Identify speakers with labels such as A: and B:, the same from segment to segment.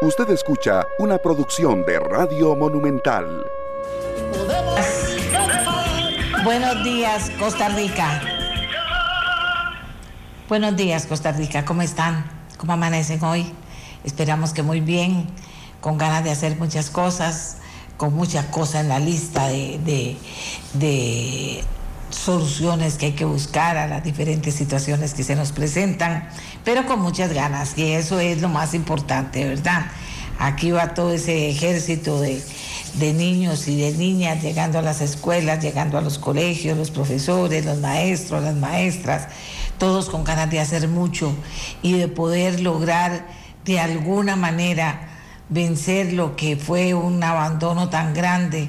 A: Usted escucha una producción de Radio Monumental.
B: Buenos días, Costa Rica. Buenos días, Costa Rica. ¿Cómo están? ¿Cómo amanecen hoy? Esperamos que muy bien, con ganas de hacer muchas cosas, con muchas cosas en la lista de, de soluciones que hay que buscar a las diferentes situaciones que se nos presentan, pero con muchas ganas, y eso es lo más importante, ¿verdad? Aquí va todo ese ejército de, de niños y de niñas llegando a las escuelas, llegando a los colegios, los profesores, los maestros, las maestras, todos con ganas de hacer mucho y de poder lograr de alguna manera vencer lo que fue un abandono tan grande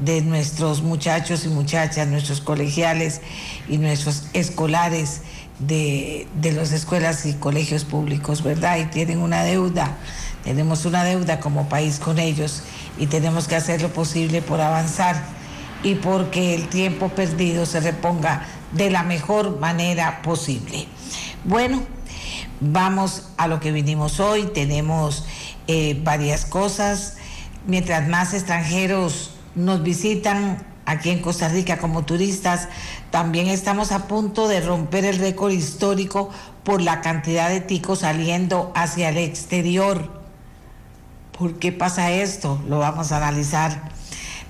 B: de nuestros muchachos y muchachas, nuestros colegiales y nuestros escolares de, las escuelas y colegios públicos, ¿verdad? Y tienen una deuda, tenemos una deuda como país con ellos y tenemos que hacer lo posible por avanzar y porque el tiempo perdido se reponga de la mejor manera posible. Bueno, vamos a lo que vinimos hoy, tenemos eh, varias cosas, mientras más extranjeros nos visitan aquí en Costa Rica como turistas. También estamos a punto de romper el récord histórico por la cantidad de ticos saliendo hacia el exterior. ¿Por qué pasa esto? Lo vamos a analizar.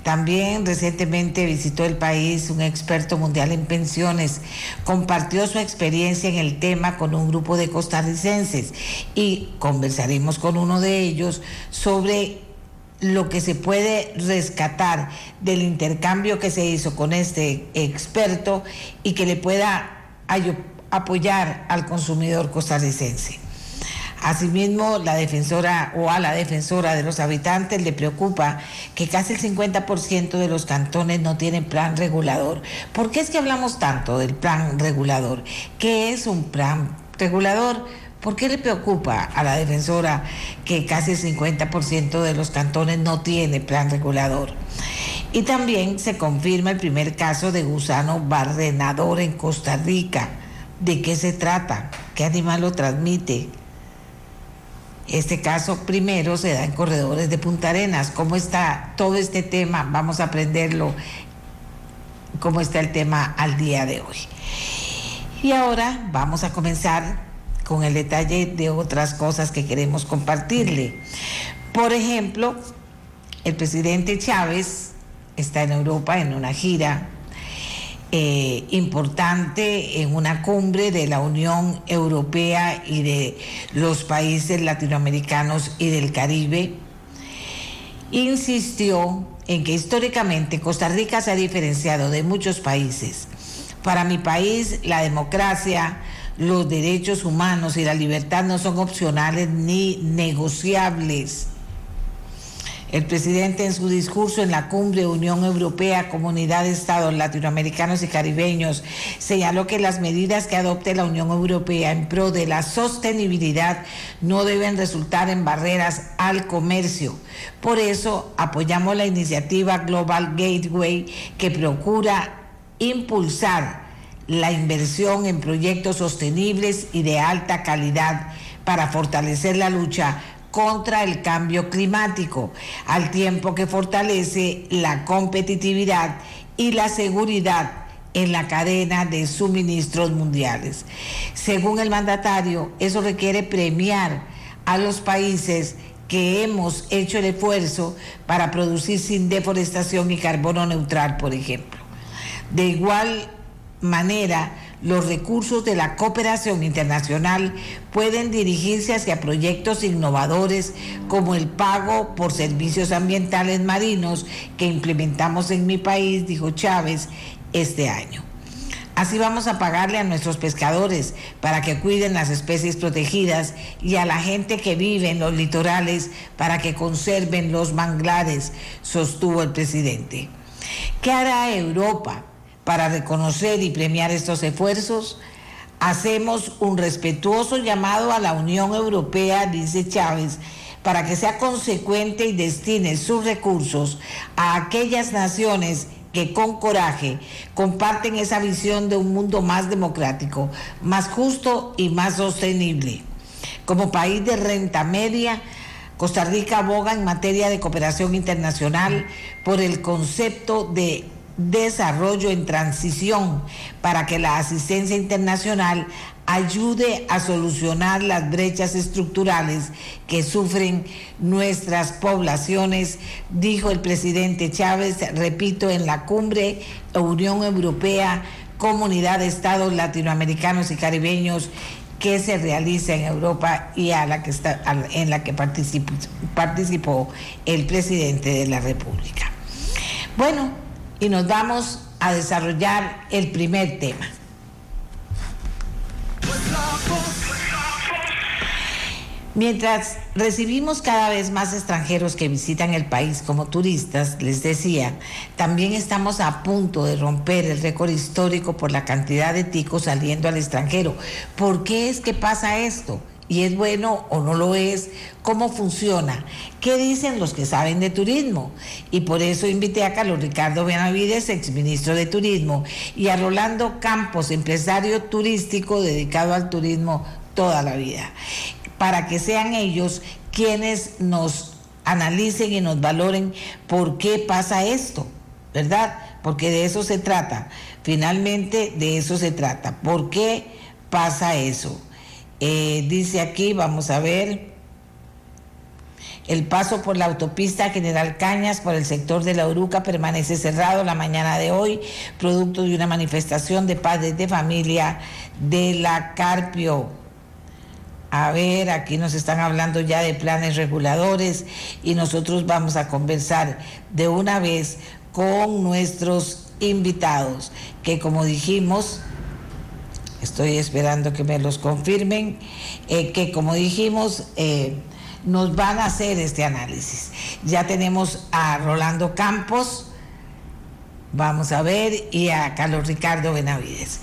B: También recientemente visitó el país un experto mundial en pensiones, compartió su experiencia en el tema con un grupo de costarricenses y conversaremos con uno de ellos sobre lo que se puede rescatar del intercambio que se hizo con este experto y que le pueda apoyar al consumidor costarricense. Asimismo, la defensora o a la defensora de los habitantes le preocupa que casi el 50% de los cantones no tienen plan regulador. ¿Por qué es que hablamos tanto del plan regulador? ¿Qué es un plan regulador? ¿Por qué le preocupa a la defensora que casi el 50% de los cantones no tiene plan regulador? Y también se confirma el primer caso de gusano barrenador en Costa Rica. ¿De qué se trata? ¿Qué animal lo transmite? Este caso primero se da en corredores de Punta Arenas. ¿Cómo está todo este tema? Vamos a aprenderlo. ¿Cómo está el tema al día de hoy? Y ahora vamos a comenzar con el detalle de otras cosas que queremos compartirle. Por ejemplo, el presidente Chávez está en Europa en una gira eh, importante en una cumbre de la Unión Europea y de los países latinoamericanos y del Caribe. Insistió en que históricamente Costa Rica se ha diferenciado de muchos países. Para mi país, la democracia, los derechos humanos y la libertad no son opcionales ni negociables. El presidente en su discurso en la cumbre Unión Europea, Comunidad de Estados Latinoamericanos y Caribeños, señaló que las medidas que adopte la Unión Europea en pro de la sostenibilidad no deben resultar en barreras al comercio. Por eso apoyamos la iniciativa Global Gateway que procura impulsar la inversión en proyectos sostenibles y de alta calidad para fortalecer la lucha contra el cambio climático, al tiempo que fortalece la competitividad y la seguridad en la cadena de suministros mundiales. Según el mandatario, eso requiere premiar a los países que hemos hecho el esfuerzo para producir sin deforestación y carbono neutral, por ejemplo. De igual manera los recursos de la cooperación internacional pueden dirigirse hacia proyectos innovadores como el pago por servicios ambientales marinos que implementamos en mi país, dijo Chávez, este año. Así vamos a pagarle a nuestros pescadores para que cuiden las especies protegidas y a la gente que vive en los litorales para que conserven los manglares, sostuvo el presidente. ¿Qué hará Europa? Para reconocer y premiar estos esfuerzos, hacemos un respetuoso llamado a la Unión Europea, dice Chávez, para que sea consecuente y destine sus recursos a aquellas naciones que con coraje comparten esa visión de un mundo más democrático, más justo y más sostenible. Como país de renta media, Costa Rica aboga en materia de cooperación internacional por el concepto de desarrollo en transición para que la asistencia internacional ayude a solucionar las brechas estructurales que sufren nuestras poblaciones, dijo el presidente Chávez, repito, en la cumbre Unión Europea, Comunidad de Estados Latinoamericanos y Caribeños que se realiza en Europa y en la que participó, participó el presidente de la República. Bueno, y nos vamos a desarrollar el primer tema. Mientras recibimos cada vez más extranjeros que visitan el país como turistas, les decía, también estamos a punto de romper el récord histórico por la cantidad de ticos saliendo al extranjero. ¿Por qué es que pasa esto? ¿Y es bueno o no lo es? ¿Cómo funciona? ¿Qué dicen los que saben de turismo? Y por eso invité a Carlos Ricardo Benavides, exministro de Turismo, y a Rolando Campos, empresario turístico dedicado al turismo toda la vida para que sean ellos quienes nos analicen y nos valoren por qué pasa esto, ¿verdad? Porque de eso se trata. Finalmente de eso se trata. ¿Por qué pasa eso? Eh, dice aquí, vamos a ver, el paso por la autopista General Cañas por el sector de la Uruca permanece cerrado la mañana de hoy, producto de una manifestación de padres de familia de la Carpio. A ver, aquí nos están hablando ya de planes reguladores y nosotros vamos a conversar de una vez con nuestros invitados, que como dijimos, estoy esperando que me los confirmen, eh, que como dijimos, eh, nos van a hacer este análisis. Ya tenemos a Rolando Campos, vamos a ver, y a Carlos Ricardo Benavides.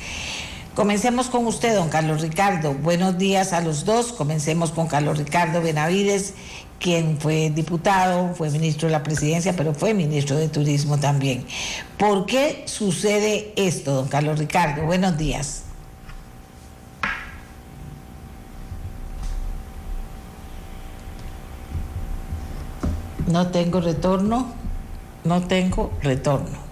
B: Comencemos con usted, don Carlos Ricardo. Buenos días a los dos. Comencemos con Carlos Ricardo Benavides, quien fue diputado, fue ministro de la presidencia, pero fue ministro de Turismo también. ¿Por qué sucede esto, don Carlos Ricardo? Buenos días. No tengo retorno, no tengo retorno.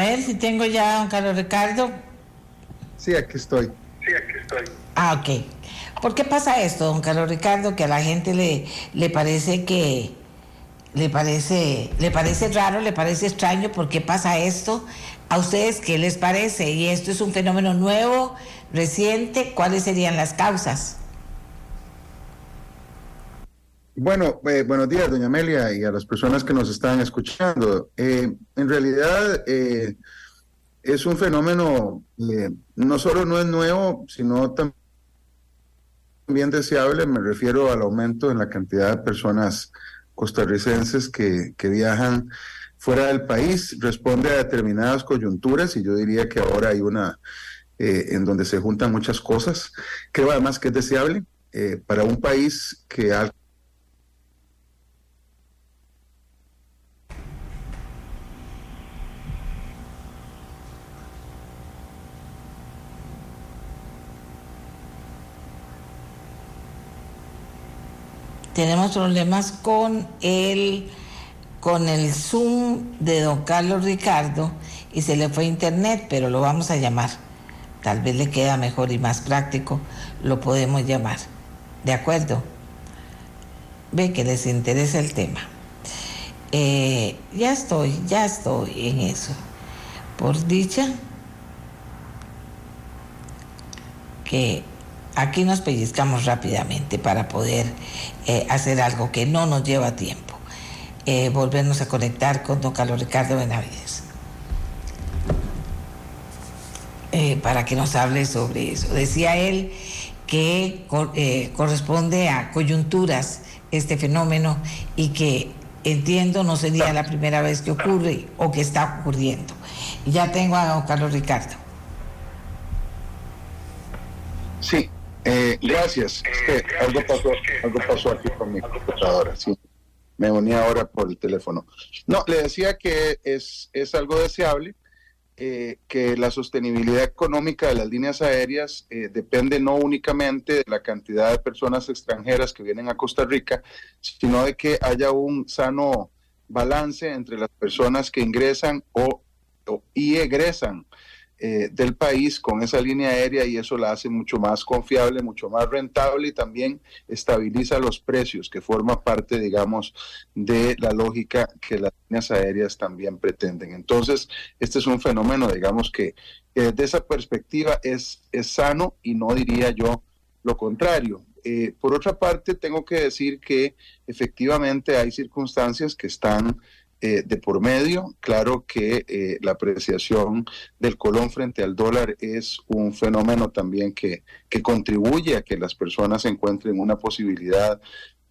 B: Ver si tengo ya don Carlos Ricardo.
C: Sí, aquí estoy.
D: Sí, aquí estoy.
B: Ah, ok. ¿Por qué pasa esto, don Carlos Ricardo? Que a la gente le, le parece que le parece, le parece raro, le parece extraño, ¿por qué pasa esto? ¿A ustedes qué les parece? ¿Y esto es un fenómeno nuevo, reciente? ¿Cuáles serían las causas?
C: Bueno, eh, buenos días, doña Amelia, y a las personas que nos están escuchando. Eh, en realidad eh, es un fenómeno, no solo no es nuevo, sino también deseable. Me refiero al aumento en la cantidad de personas costarricenses que, que viajan fuera del país. Responde a determinadas coyunturas y yo diría que ahora hay una en donde se juntan muchas cosas. Creo además que es deseable para un país que ha
B: tenemos problemas con el, con el Zoom de don Carlos Ricardo y se le fue internet, pero lo vamos a llamar. Tal vez le queda mejor y más práctico, lo podemos llamar. ¿De acuerdo? Ve que les interesa el tema. Eh, ya estoy, ya estoy en eso. Por dicha que aquí nos pellizcamos rápidamente para poder eh, hacer algo que no nos lleva tiempo. Eh, volvernos a conectar con don Carlos Ricardo Benavides. Eh, para que nos hable sobre eso. Decía él que eh, corresponde a coyunturas este fenómeno y que entiendo no sería la primera vez que ocurre o que está ocurriendo. Ya tengo a don Carlos Ricardo.
C: Sí, eh, gracias. algo, pasó, algo pasó aquí con mi computadora, sí. Me uní ahora por el teléfono. No, le decía que es, es algo deseable eh, que la sostenibilidad económica de las líneas aéreas eh, depende no únicamente de la cantidad de personas extranjeras que vienen a Costa Rica, sino de que haya un sano balance entre las personas que ingresan o y egresan eh, del país con esa línea aérea y eso la hace mucho más confiable, mucho más rentable y también estabiliza los precios, que forma parte, digamos, de la lógica que las líneas aéreas también pretenden. Entonces, este es un fenómeno, digamos, que desde esa perspectiva es, es sano y no diría yo lo contrario. Eh, por otra parte, tengo que decir que efectivamente hay circunstancias que están eh, de por medio. Claro que eh, la apreciación del colón frente al dólar es un fenómeno también que, que contribuye a que las personas encuentren una posibilidad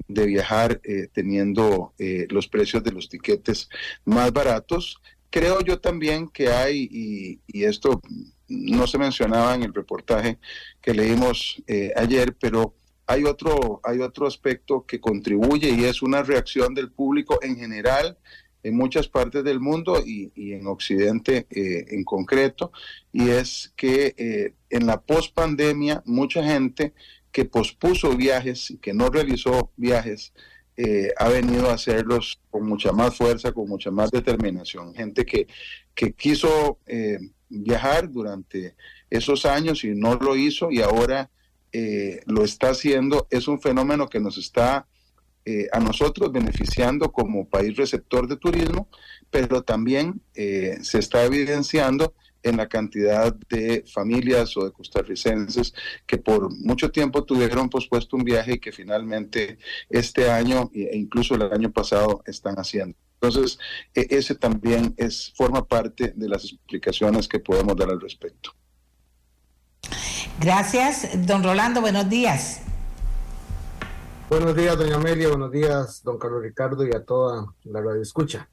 C: de viajar eh, teniendo los precios de los tiquetes más baratos. Creo yo también que hay, y, y esto no se mencionaba en el reportaje que leímos ayer, pero hay otro, hay otro aspecto que contribuye y es una reacción del público en general en muchas partes del mundo y, en Occidente eh, en concreto, y es que eh, en la pospandemia mucha gente que pospuso viajes y que no realizó viajes eh, ha venido a hacerlos con mucha más fuerza, con mucha más determinación. Gente que, que quiso viajar durante esos años y no lo hizo y ahora lo está haciendo. Es un fenómeno que nos está eh, a nosotros beneficiando como país receptor de turismo, pero también eh, se está evidenciando en la cantidad de familias o de costarricenses que por mucho tiempo tuvieron pospuesto un viaje y que finalmente este año e incluso el año pasado están haciendo. Entonces, e, ese también es, forma parte de las explicaciones que podemos dar al respecto.
B: Gracias, don Rolando. Buenos días.
D: Buenos días, doña Amelia, buenos días, don Carlos Ricardo y a toda la radio escucha.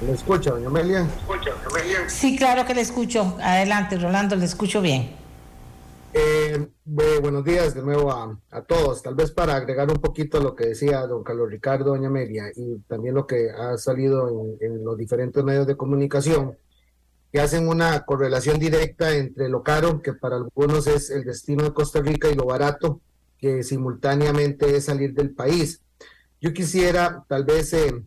D: ¿Le escucha, doña Amelia?
B: Sí, claro que le escucho. Adelante, Rolando, le escucho bien.
D: Eh, buenos días de nuevo a, todos. Tal vez para agregar un poquito a lo que decía don Carlos Ricardo, doña Amelia, y también lo que ha salido en, los diferentes medios de comunicación, que hacen una correlación directa entre lo caro, que para algunos es el destino de Costa Rica, y lo barato, que simultáneamente es salir del país. Yo quisiera tal vez eh,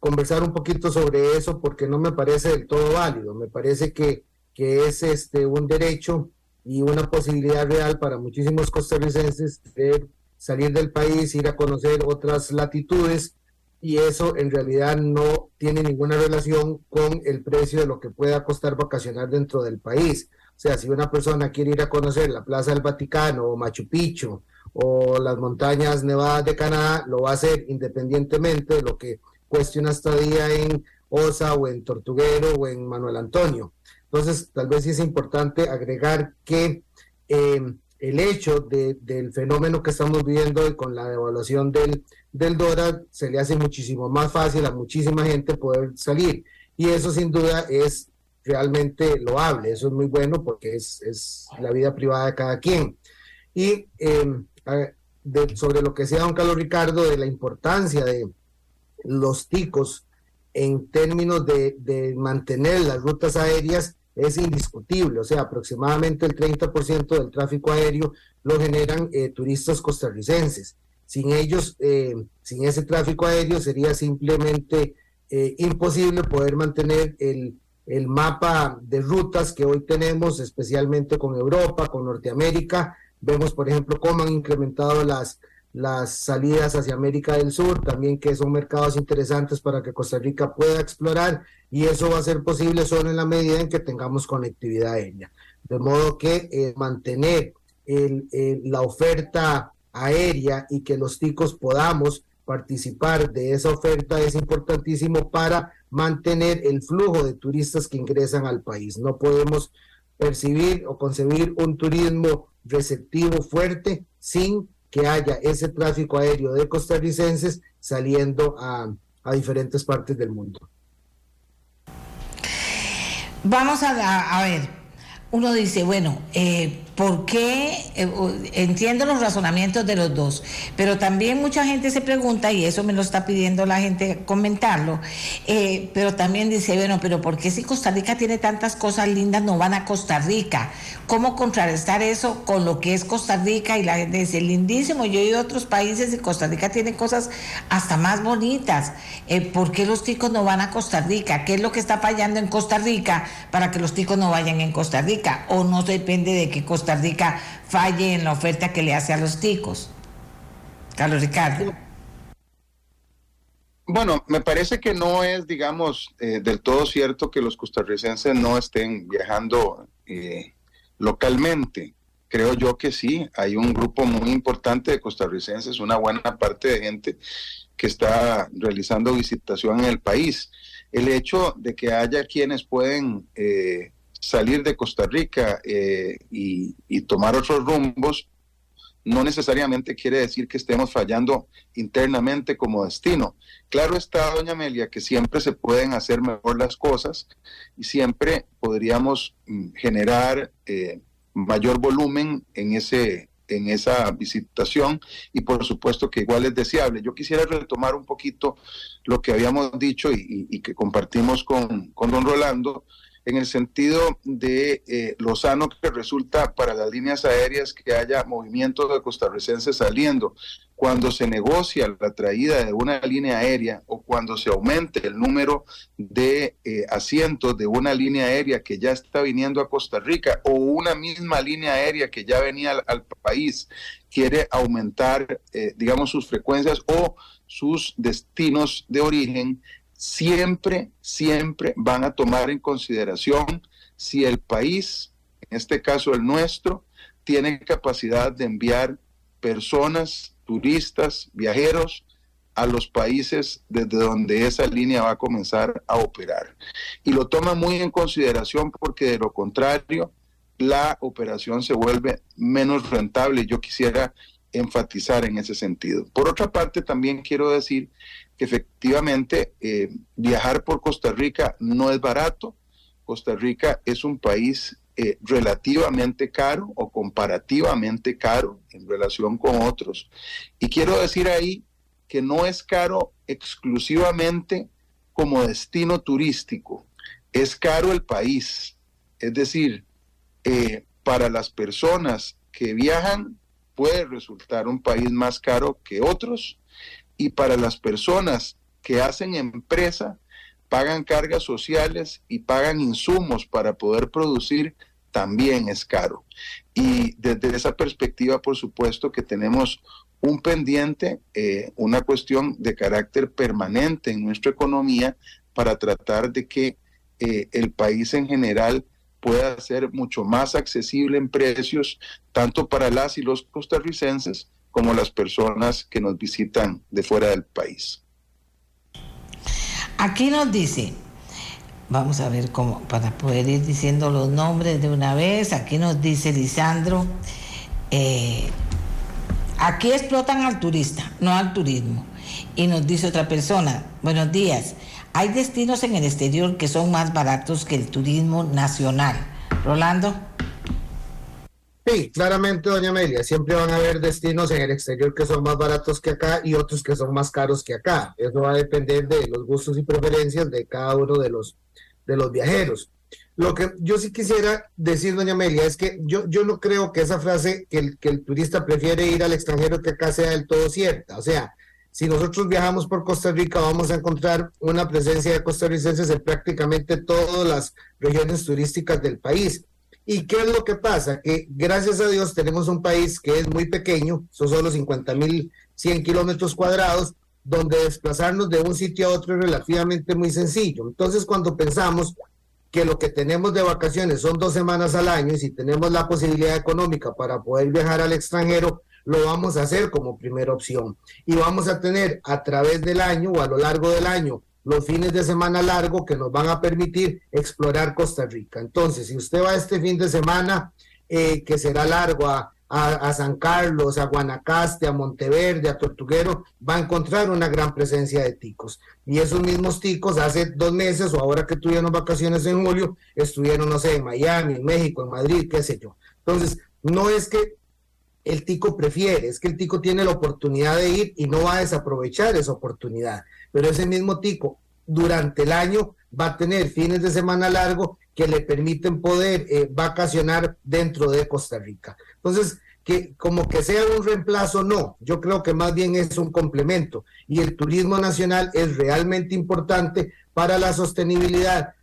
D: conversar un poquito sobre eso porque no me parece del todo válido. Me parece que, que es este, un derecho y una posibilidad real para muchísimos costarricenses de salir del país, ir a conocer otras latitudes y eso en realidad no tiene ninguna relación con el precio de lo que pueda costar vacacionar dentro del país. O sea, si una persona quiere ir a conocer la Plaza del Vaticano o Machu Picchu o las montañas nevadas de Canadá, lo va a hacer independientemente de lo que cueste una estadía en Osa o en Tortuguero o en Manuel Antonio. Entonces, tal vez sí es importante agregar que eh, el hecho del fenómeno que estamos viviendo y con la devaluación del, del dólar se le hace muchísimo más fácil a muchísima gente poder salir. Y eso sin duda es realmente loable, eso es muy bueno porque es, es la vida privada de cada quien. Y em, sobre lo que decía don Carlos Ricardo de la importancia de los ticos en términos de, de mantener las rutas aéreas, es indiscutible, o sea, aproximadamente el 30% del tráfico aéreo lo generan eh, turistas costarricenses. Sin ellos, eh, sin ese tráfico aéreo sería simplemente eh, imposible poder mantener el, el mapa de rutas que hoy tenemos, especialmente con Europa, con Norteamérica. Vemos, por ejemplo, cómo han incrementado las, las salidas hacia América del Sur, también que son mercados interesantes para que Costa Rica pueda explorar y eso va a ser posible solo en la medida en que tengamos conectividad aérea. De modo que eh, mantener la oferta aérea y que los ticos podamos participar de esa oferta es importantísimo para mantener el flujo de turistas que ingresan al país. No podemos percibir o concebir un turismo receptivo fuerte sin que haya ese tráfico aéreo de costarricenses saliendo a, diferentes partes del mundo.
B: Vamos a, a ver, uno dice, bueno, eh, ¿por qué? Eh, entiendo los razonamientos de los dos, pero también mucha gente se pregunta, y eso me lo está pidiendo la gente comentarlo, eh, pero también dice, bueno, pero ¿por qué si Costa Rica tiene tantas cosas lindas no van a Costa Rica? ¿Cómo contrarrestar eso con lo que es Costa Rica? Y la gente dice, lindísimo, yo he ido a otros países y Costa Rica tiene cosas hasta más bonitas. ¿Por qué los ticos no van a Costa Rica? ¿Qué es lo que está fallando en Costa Rica para que los ticos no vayan en Costa Rica? o no depende de que Costa Rica falle en la oferta que le hace a los ticos? Carlos Ricardo.
C: Bueno, me parece que no es, digamos, eh, del todo cierto que los costarricenses no estén viajando eh, localmente. Creo yo que sí, hay un grupo muy importante de costarricenses, una buena parte de gente que está realizando visitación en el país. El hecho de que haya quienes pueden eh, salir de Costa Rica eh, y, tomar otros rumbos, no necesariamente quiere decir que estemos fallando internamente como destino. Claro está, doña Amelia, que siempre se pueden hacer mejor las cosas y siempre podríamos mm, generar eh, mayor volumen en ese en esa visitación y por supuesto que igual es deseable. Yo quisiera retomar un poquito lo que habíamos dicho y, que compartimos con, con don Rolando en el sentido de eh, lo sano que resulta para las líneas aéreas que haya movimientos de costarricenses saliendo. Cuando se negocia la traída de una línea aérea o cuando se aumente el número de eh, asientos de una línea aérea que ya está viniendo a Costa Rica o una misma línea aérea que ya venía al, país quiere aumentar, eh, digamos, sus frecuencias o sus destinos de origen, siempre, siempre van a tomar en consideración si el país, en este caso el nuestro, tiene capacidad de enviar personas, turistas, viajeros a los países desde donde esa línea va a comenzar a operar. Y lo toma muy en consideración porque de lo contrario, la operación se vuelve menos rentable. Yo quisiera enfatizar en ese sentido. Por otra parte, también quiero decir que efectivamente eh, viajar por Costa Rica no es barato. Costa Rica es un país eh, relativamente caro o comparativamente caro en relación con otros. Y quiero decir ahí que no es caro exclusivamente como destino turístico, es caro el país. Es decir, eh, para las personas que viajan puede resultar un país más caro que otros y para las personas que hacen empresa, pagan cargas sociales y pagan insumos para poder producir, también es caro. Y desde esa perspectiva, por supuesto que tenemos un pendiente, eh, una cuestión de carácter permanente en nuestra economía para tratar de que eh, el país en general pueda ser mucho más accesible en precios, tanto para las y los costarricenses como las personas que nos visitan de fuera del país.
B: Aquí nos dice, vamos a ver cómo, para poder ir diciendo los nombres de una vez, aquí nos dice Lisandro, eh, aquí explotan al turista, no al turismo. Y nos dice otra persona, buenos días, hay destinos en el exterior que son más baratos que el turismo nacional. Rolando.
D: Sí, claramente, doña Amelia, siempre van a haber destinos en el exterior que son más baratos que acá y otros que son más caros que acá. Eso va a depender de los gustos y preferencias de cada uno de los, de los viajeros. Lo que yo sí quisiera decir, doña Amelia, es que yo, yo no creo que esa frase que el, que el turista prefiere ir al extranjero que acá sea del todo cierta. O sea, si nosotros viajamos por Costa Rica, vamos a encontrar una presencia de costarricenses en prácticamente todas las regiones turísticas del país ¿Y qué es lo que pasa? Que gracias a Dios tenemos un país que es muy pequeño, son solo 50 mil 100 kilómetros cuadrados, donde desplazarnos de un sitio a otro es relativamente muy sencillo. Entonces, cuando pensamos que lo que tenemos de vacaciones son dos semanas al año y si tenemos la posibilidad económica para poder viajar al extranjero, lo vamos a hacer como primera opción. Y vamos a tener a través del año o a lo largo del año los fines de semana largo que nos van a permitir explorar Costa Rica. Entonces, si usted va este fin de semana, eh, que será largo a, San Carlos, a Guanacaste, a Monteverde, a Tortuguero, va a encontrar una gran presencia de ticos. Y esos mismos ticos hace dos meses o ahora que tuvieron vacaciones en julio, estuvieron, no sé, en Miami, en México, en Madrid, qué sé yo. Entonces, no es que el tico prefiere, es que el tico tiene la oportunidad de ir y no va a desaprovechar esa oportunidad. Pero ese mismo tico durante el año va a tener fines de semana largo que le permiten poder eh, vacacionar dentro de Costa Rica. Entonces, que como que sea un reemplazo, no, yo creo que más bien es un complemento y el turismo nacional es realmente importante para la sostenibilidad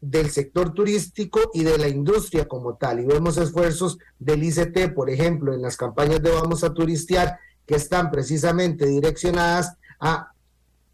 D: del sector turístico y de la industria como tal. Y vemos esfuerzos del ICT, por ejemplo, en las campañas de Vamos a Turistear, que están precisamente direccionadas a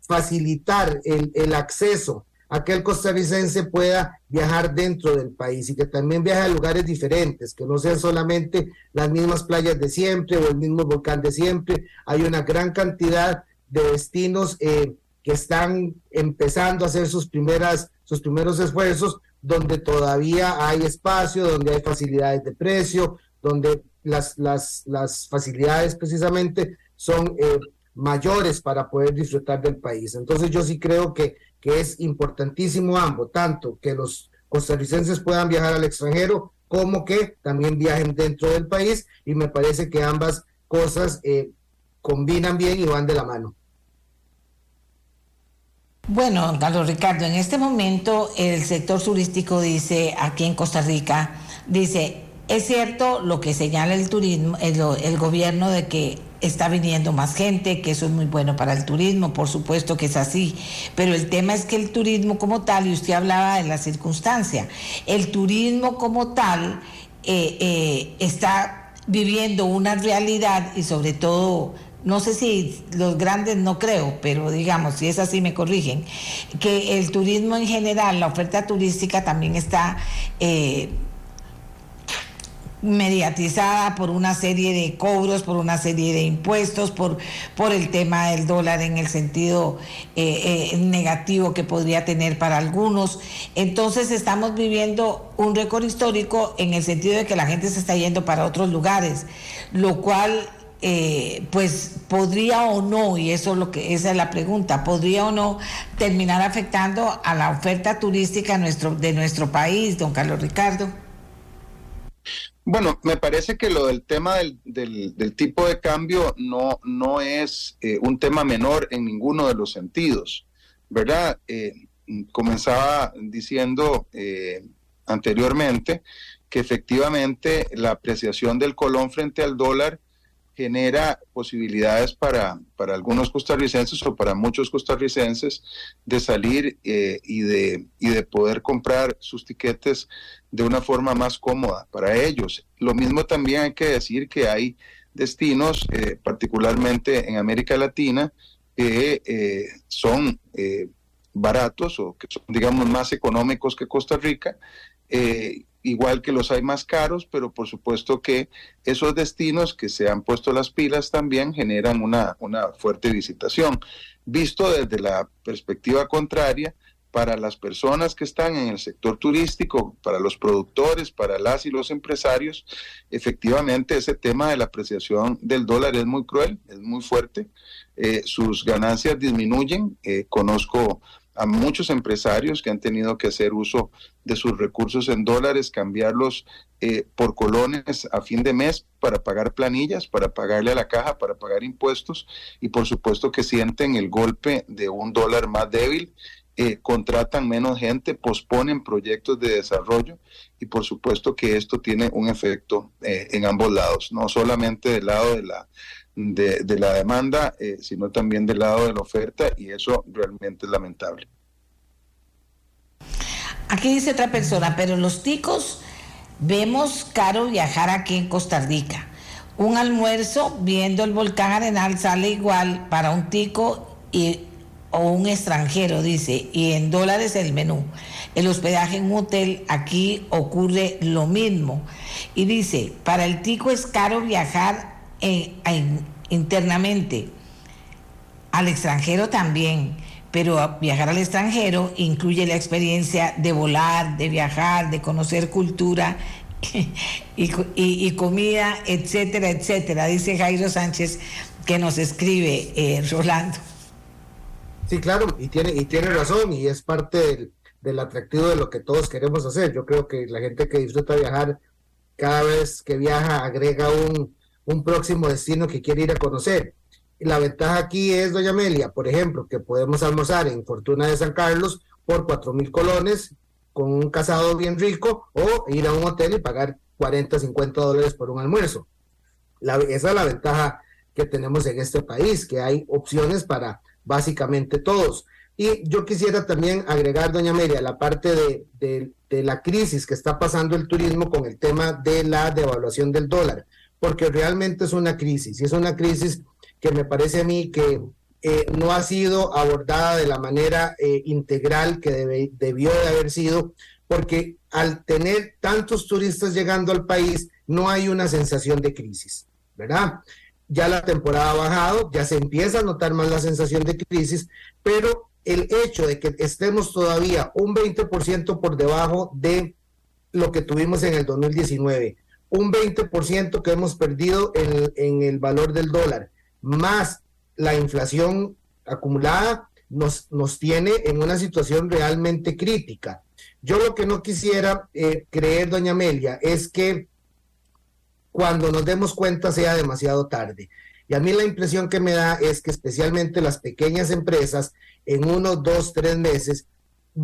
D: facilitar el, el acceso a que el costarricense pueda viajar dentro del país y que también viaje a lugares diferentes, que no sean solamente las mismas playas de siempre o el mismo volcán de siempre. Hay una gran cantidad de destinos eh, que están empezando a hacer sus primeras sus primeros esfuerzos, donde todavía hay espacio, donde hay facilidades de precio, donde las, las, las facilidades precisamente son eh, mayores para poder disfrutar del país. Entonces yo sí creo que, que es importantísimo ambos, tanto que los costarricenses puedan viajar al extranjero como que también viajen dentro del país y me parece que ambas cosas eh, combinan bien y van de la mano.
B: Bueno, Carlos Ricardo, en este momento el sector turístico dice aquí en Costa Rica, dice, es cierto lo que señala el turismo, el, gobierno de que está viniendo más gente, que eso es muy bueno para el turismo, por supuesto que es así, pero el tema es que el turismo como tal, y usted hablaba de la circunstancia, el turismo como tal eh, eh, está viviendo una realidad y sobre todo no sé si los grandes no creo, pero digamos, si es así me corrigen, que el turismo en general, la oferta turística también está eh, mediatizada por una serie de cobros, por una serie de impuestos, por, por el tema del dólar en el sentido eh, eh, negativo que podría tener para algunos. Entonces estamos viviendo un récord histórico en el sentido de que la gente se está yendo para otros lugares, lo cual eh, pues podría o no, y eso es lo que esa es la pregunta, podría o no terminar afectando a la oferta turística nuestro, de nuestro país, don Carlos Ricardo.
C: Bueno, me parece que lo del tema del, del, tipo de cambio no, no es eh, un tema menor en ninguno de los sentidos, ¿verdad? Eh, comenzaba diciendo anteriormente que efectivamente la apreciación del colón frente al dólar genera posibilidades para, para algunos costarricenses o para muchos costarricenses de salir eh, y, de, y de poder comprar sus tiquetes de una forma más cómoda para ellos. Lo mismo también hay que decir que hay destinos, eh, particularmente en América Latina, que eh, son baratos o que son, digamos, más económicos que Costa Rica igual que los hay más caros, pero por supuesto que esos destinos que se han puesto las pilas también generan una, una fuerte visitación. Visto desde la perspectiva contraria, para las personas que están en el sector turístico, para los productores, para las y los empresarios, efectivamente ese tema de la apreciación del dólar es muy cruel, es muy fuerte. Eh, sus ganancias disminuyen. Eh, conozco a muchos empresarios que han tenido que hacer uso de sus recursos en dólares, cambiarlos eh, por colones a fin de mes para pagar planillas, para pagarle a la caja, para pagar impuestos. Y por supuesto que sienten el golpe de un dólar más débil, eh, contratan menos gente, posponen proyectos de desarrollo. Y por supuesto que esto tiene un efecto eh, en ambos lados, no solamente del lado de la de, la demanda, eh, sino también del lado de la oferta y eso realmente es lamentable.
B: Aquí dice otra persona, pero los ticos vemos caro viajar aquí en Costa Rica. Un almuerzo viendo el volcán Arenal sale igual para un tico y, o un extranjero, dice, y en dólares el menú. El hospedaje en un hotel aquí ocurre lo mismo. Y dice, para el tico es caro viajar internamente. Al extranjero también, pero viajar al extranjero incluye la experiencia de volar, de viajar, de conocer cultura y, comida, etcétera, etcétera, dice Jairo Sánchez que nos escribe eh, Rolando.
D: Sí, claro, y tiene, y tiene razón, y es parte del, del atractivo de lo que todos queremos hacer. Yo creo que la gente que disfruta viajar, cada vez que viaja, agrega un, un próximo destino que quiere ir a conocer. La ventaja aquí es, doña Amelia, por ejemplo, que podemos almorzar en Fortuna de San Carlos por cuatro mil colones con un casado bien rico o ir a un hotel y pagar 40, 50 dólares por un almuerzo. Esa es la ventaja que tenemos en este país, que hay opciones para básicamente todos. Y yo quisiera también agregar, doña Amelia, la parte de, de la crisis que está pasando el turismo con el tema de la devaluación del dólar porque realmente es una crisis y es una crisis que me parece a mí que eh, no ha sido abordada de la manera eh, integral que debió de haber sido, porque al tener tantos turistas llegando al país, no hay una sensación de crisis, ¿verdad? Ya la temporada ha bajado, ya se empieza a notar más la sensación de crisis, pero el hecho de que estemos todavía un 20% por debajo de lo que tuvimos en el 2019, un 20% que hemos perdido en, el valor del dólar, más la inflación acumulada, nos, nos tiene en una situación realmente crítica. Yo lo que no quisiera eh, creer, doña Amelia, es que cuando nos demos cuenta sea demasiado tarde. Y a mí la impresión que me da es que especialmente las pequeñas empresas, en unos dos, tres meses,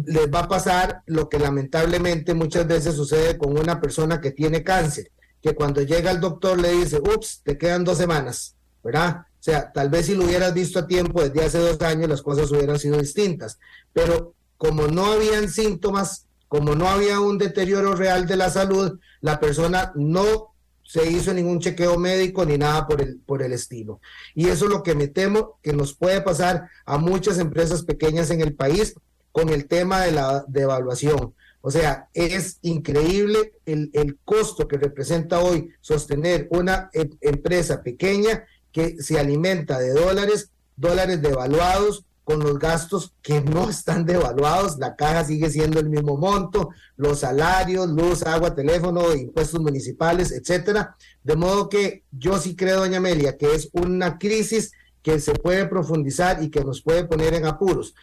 D: les va a pasar lo que lamentablemente muchas veces sucede con una persona que tiene cáncer, que cuando llega el doctor le dice, ups, te quedan dos semanas, ¿verdad? O sea, tal vez si lo hubieras visto a tiempo desde hace dos años las cosas hubieran sido distintas, pero como no habían síntomas, como no había un deterioro real de la salud, la persona no se hizo ningún chequeo médico ni nada por el, por el estilo. Y eso es lo que me temo que nos puede pasar a muchas empresas pequeñas en el país con el tema de la devaluación. O sea, es increíble el, el costo que representa hoy sostener una em, empresa pequeña que se alimenta de dólares, dólares devaluados, con los gastos que no están devaluados, la caja sigue siendo el mismo monto, los salarios, luz, agua, teléfono, impuestos municipales, etcétera. De modo que yo sí creo, doña Amelia, que es una crisis que se puede profundizar y que nos puede poner en apuros.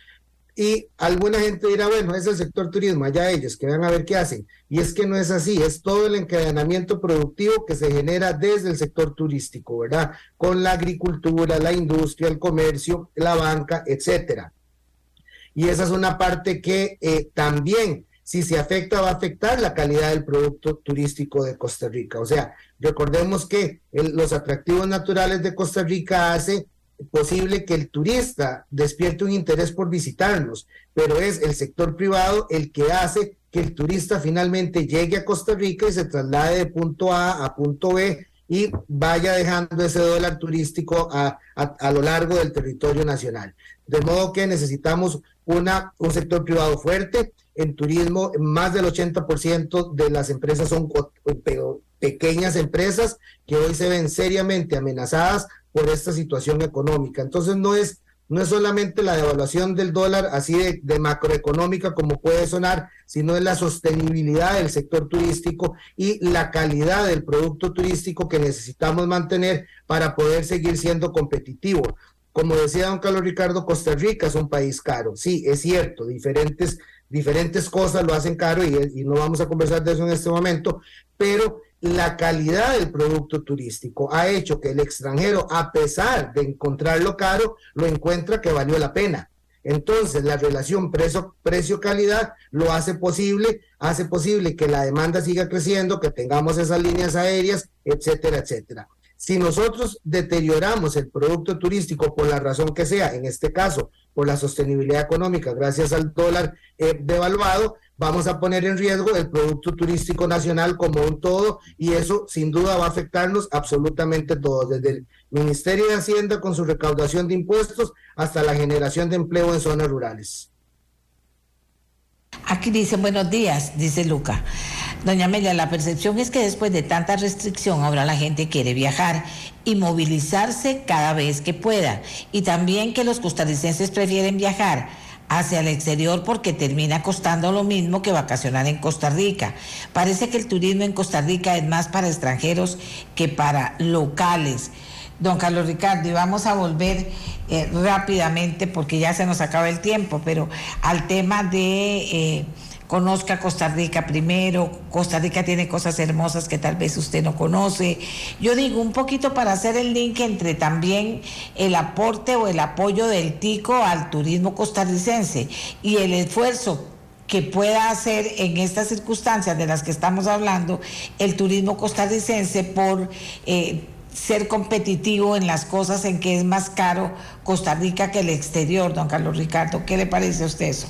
D: Y alguna gente dirá, bueno, es el sector turismo, allá ellos, que van a ver qué hacen. Y es que no es así, es todo el encadenamiento productivo que se genera desde el sector turístico, ¿verdad? Con la agricultura, la industria, el comercio, la banca, etcétera. Y esa es una parte que eh, también, si se afecta, va a afectar la calidad del producto turístico de Costa Rica. O sea, recordemos que los atractivos naturales de Costa Rica hace posible que el turista despierte un interés por visitarnos, pero es el sector privado el que hace que el turista finalmente llegue a Costa Rica y se traslade de punto A a punto B y vaya dejando ese dólar turístico a, a, lo largo del territorio nacional. De modo que necesitamos una, un sector privado fuerte. En turismo, más del 80% de las empresas son pequeñas empresas que hoy se ven seriamente amenazadas por esta situación económica. Entonces no es, no es solamente la devaluación del dólar así de, macroeconómica como puede sonar, sino es la sostenibilidad del sector turístico y la calidad del producto turístico que necesitamos mantener para poder seguir siendo competitivo. Como decía don Carlos Ricardo, Costa Rica es un país caro. Sí, es cierto, diferentes, diferentes cosas lo hacen caro y, y no vamos a conversar de eso en este momento, pero la calidad del producto turístico ha hecho que el extranjero, a pesar de encontrarlo caro, lo encuentra que valió la pena. Entonces, la relación precio-calidad lo hace posible, hace posible que la demanda siga creciendo, que tengamos esas líneas aéreas, etcétera, etcétera. Si nosotros deterioramos el producto turístico por la razón que sea, en este caso por la sostenibilidad económica gracias al dólar eh, devaluado, vamos a poner en riesgo el producto turístico nacional como un todo y eso sin duda va a afectarnos absolutamente todos, desde el Ministerio de Hacienda con su recaudación de impuestos hasta la generación de empleo en zonas rurales.
B: Aquí dice buenos días, dice Luca. Doña Amelia, la percepción es que después de tanta restricción ahora la gente quiere viajar y movilizarse cada vez que pueda. Y también que los costarricenses prefieren viajar hacia el exterior porque termina costando lo mismo que vacacionar en Costa Rica. Parece que el turismo en Costa Rica es más para extranjeros que para locales. Don Carlos Ricardo, y vamos a volver eh, rápidamente porque ya se nos acaba el tiempo, pero al tema de eh, conozca Costa Rica primero, Costa Rica tiene cosas hermosas que tal vez usted no conoce. Yo digo un poquito para hacer el link entre también el aporte o el apoyo del TICO al turismo costarricense y el esfuerzo que pueda hacer en estas circunstancias de las que estamos hablando el turismo costarricense por... Eh, ser competitivo en las cosas en que es más caro Costa Rica que el exterior, don Carlos Ricardo. ¿Qué le parece a usted eso?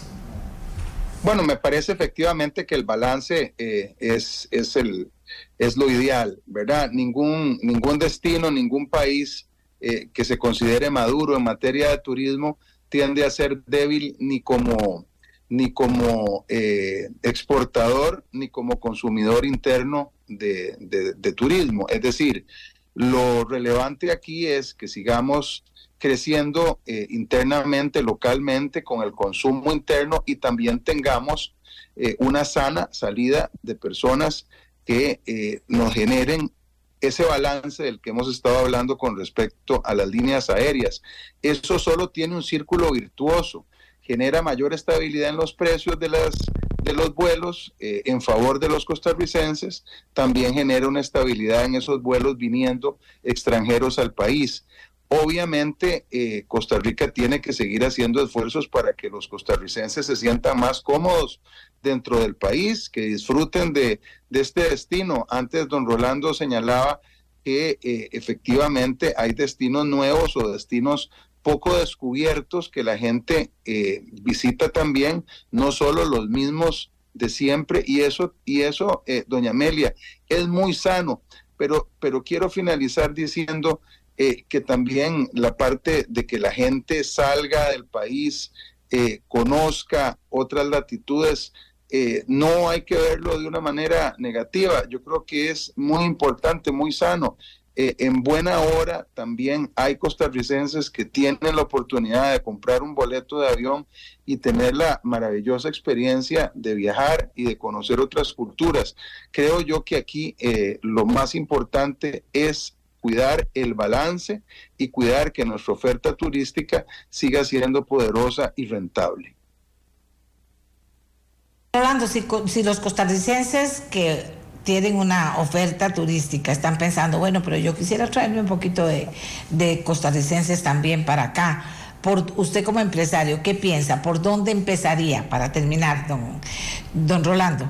C: Bueno, me parece efectivamente que el balance eh, es, es, el, es lo ideal, ¿verdad? Ningún, ningún destino, ningún país eh, que se considere maduro en materia de turismo tiende a ser débil ni como, ni como eh, exportador ni como consumidor interno de, de turismo. Es decir, lo relevante aquí es que sigamos creciendo eh, internamente, localmente, con el consumo interno y también tengamos eh, una sana salida de personas que eh, nos generen ese balance del que hemos estado hablando con respecto a las líneas aéreas. Eso solo tiene un círculo virtuoso, genera mayor estabilidad en los precios de las de los vuelos en favor de los costarricenses, también genera una estabilidad en esos vuelos viniendo extranjeros al país. Obviamente, eh, Costa Rica tiene que seguir haciendo esfuerzos para que los costarricenses se sientan más cómodos dentro del país, que disfruten de, este destino. Antes, don Rolando señalaba que eh, efectivamente hay destinos nuevos o destinos poco descubiertos que la gente eh, visita también, no solo los mismos de siempre, y eso, y eso, eh, doña Amelia, es muy sano, pero, pero quiero finalizar diciendo eh, que también la parte de que la gente salga del país, conozca otras latitudes, no hay que verlo de una manera negativa. Yo creo que es muy importante, muy sano. Eh, en buena hora también hay costarricenses que tienen la oportunidad de comprar un boleto de avión y tener la maravillosa experiencia de viajar y de conocer otras culturas. Creo yo que aquí eh, lo más importante es cuidar el balance y cuidar que nuestra oferta turística siga siendo poderosa y rentable.
B: Hablando, si, si los costarricenses que tienen una oferta turística, están pensando, bueno, pero yo quisiera traerme un poquito de, costarricenses también para acá. Por usted como empresario, ¿qué piensa? ¿Por dónde empezaría para terminar, don, don Rolando?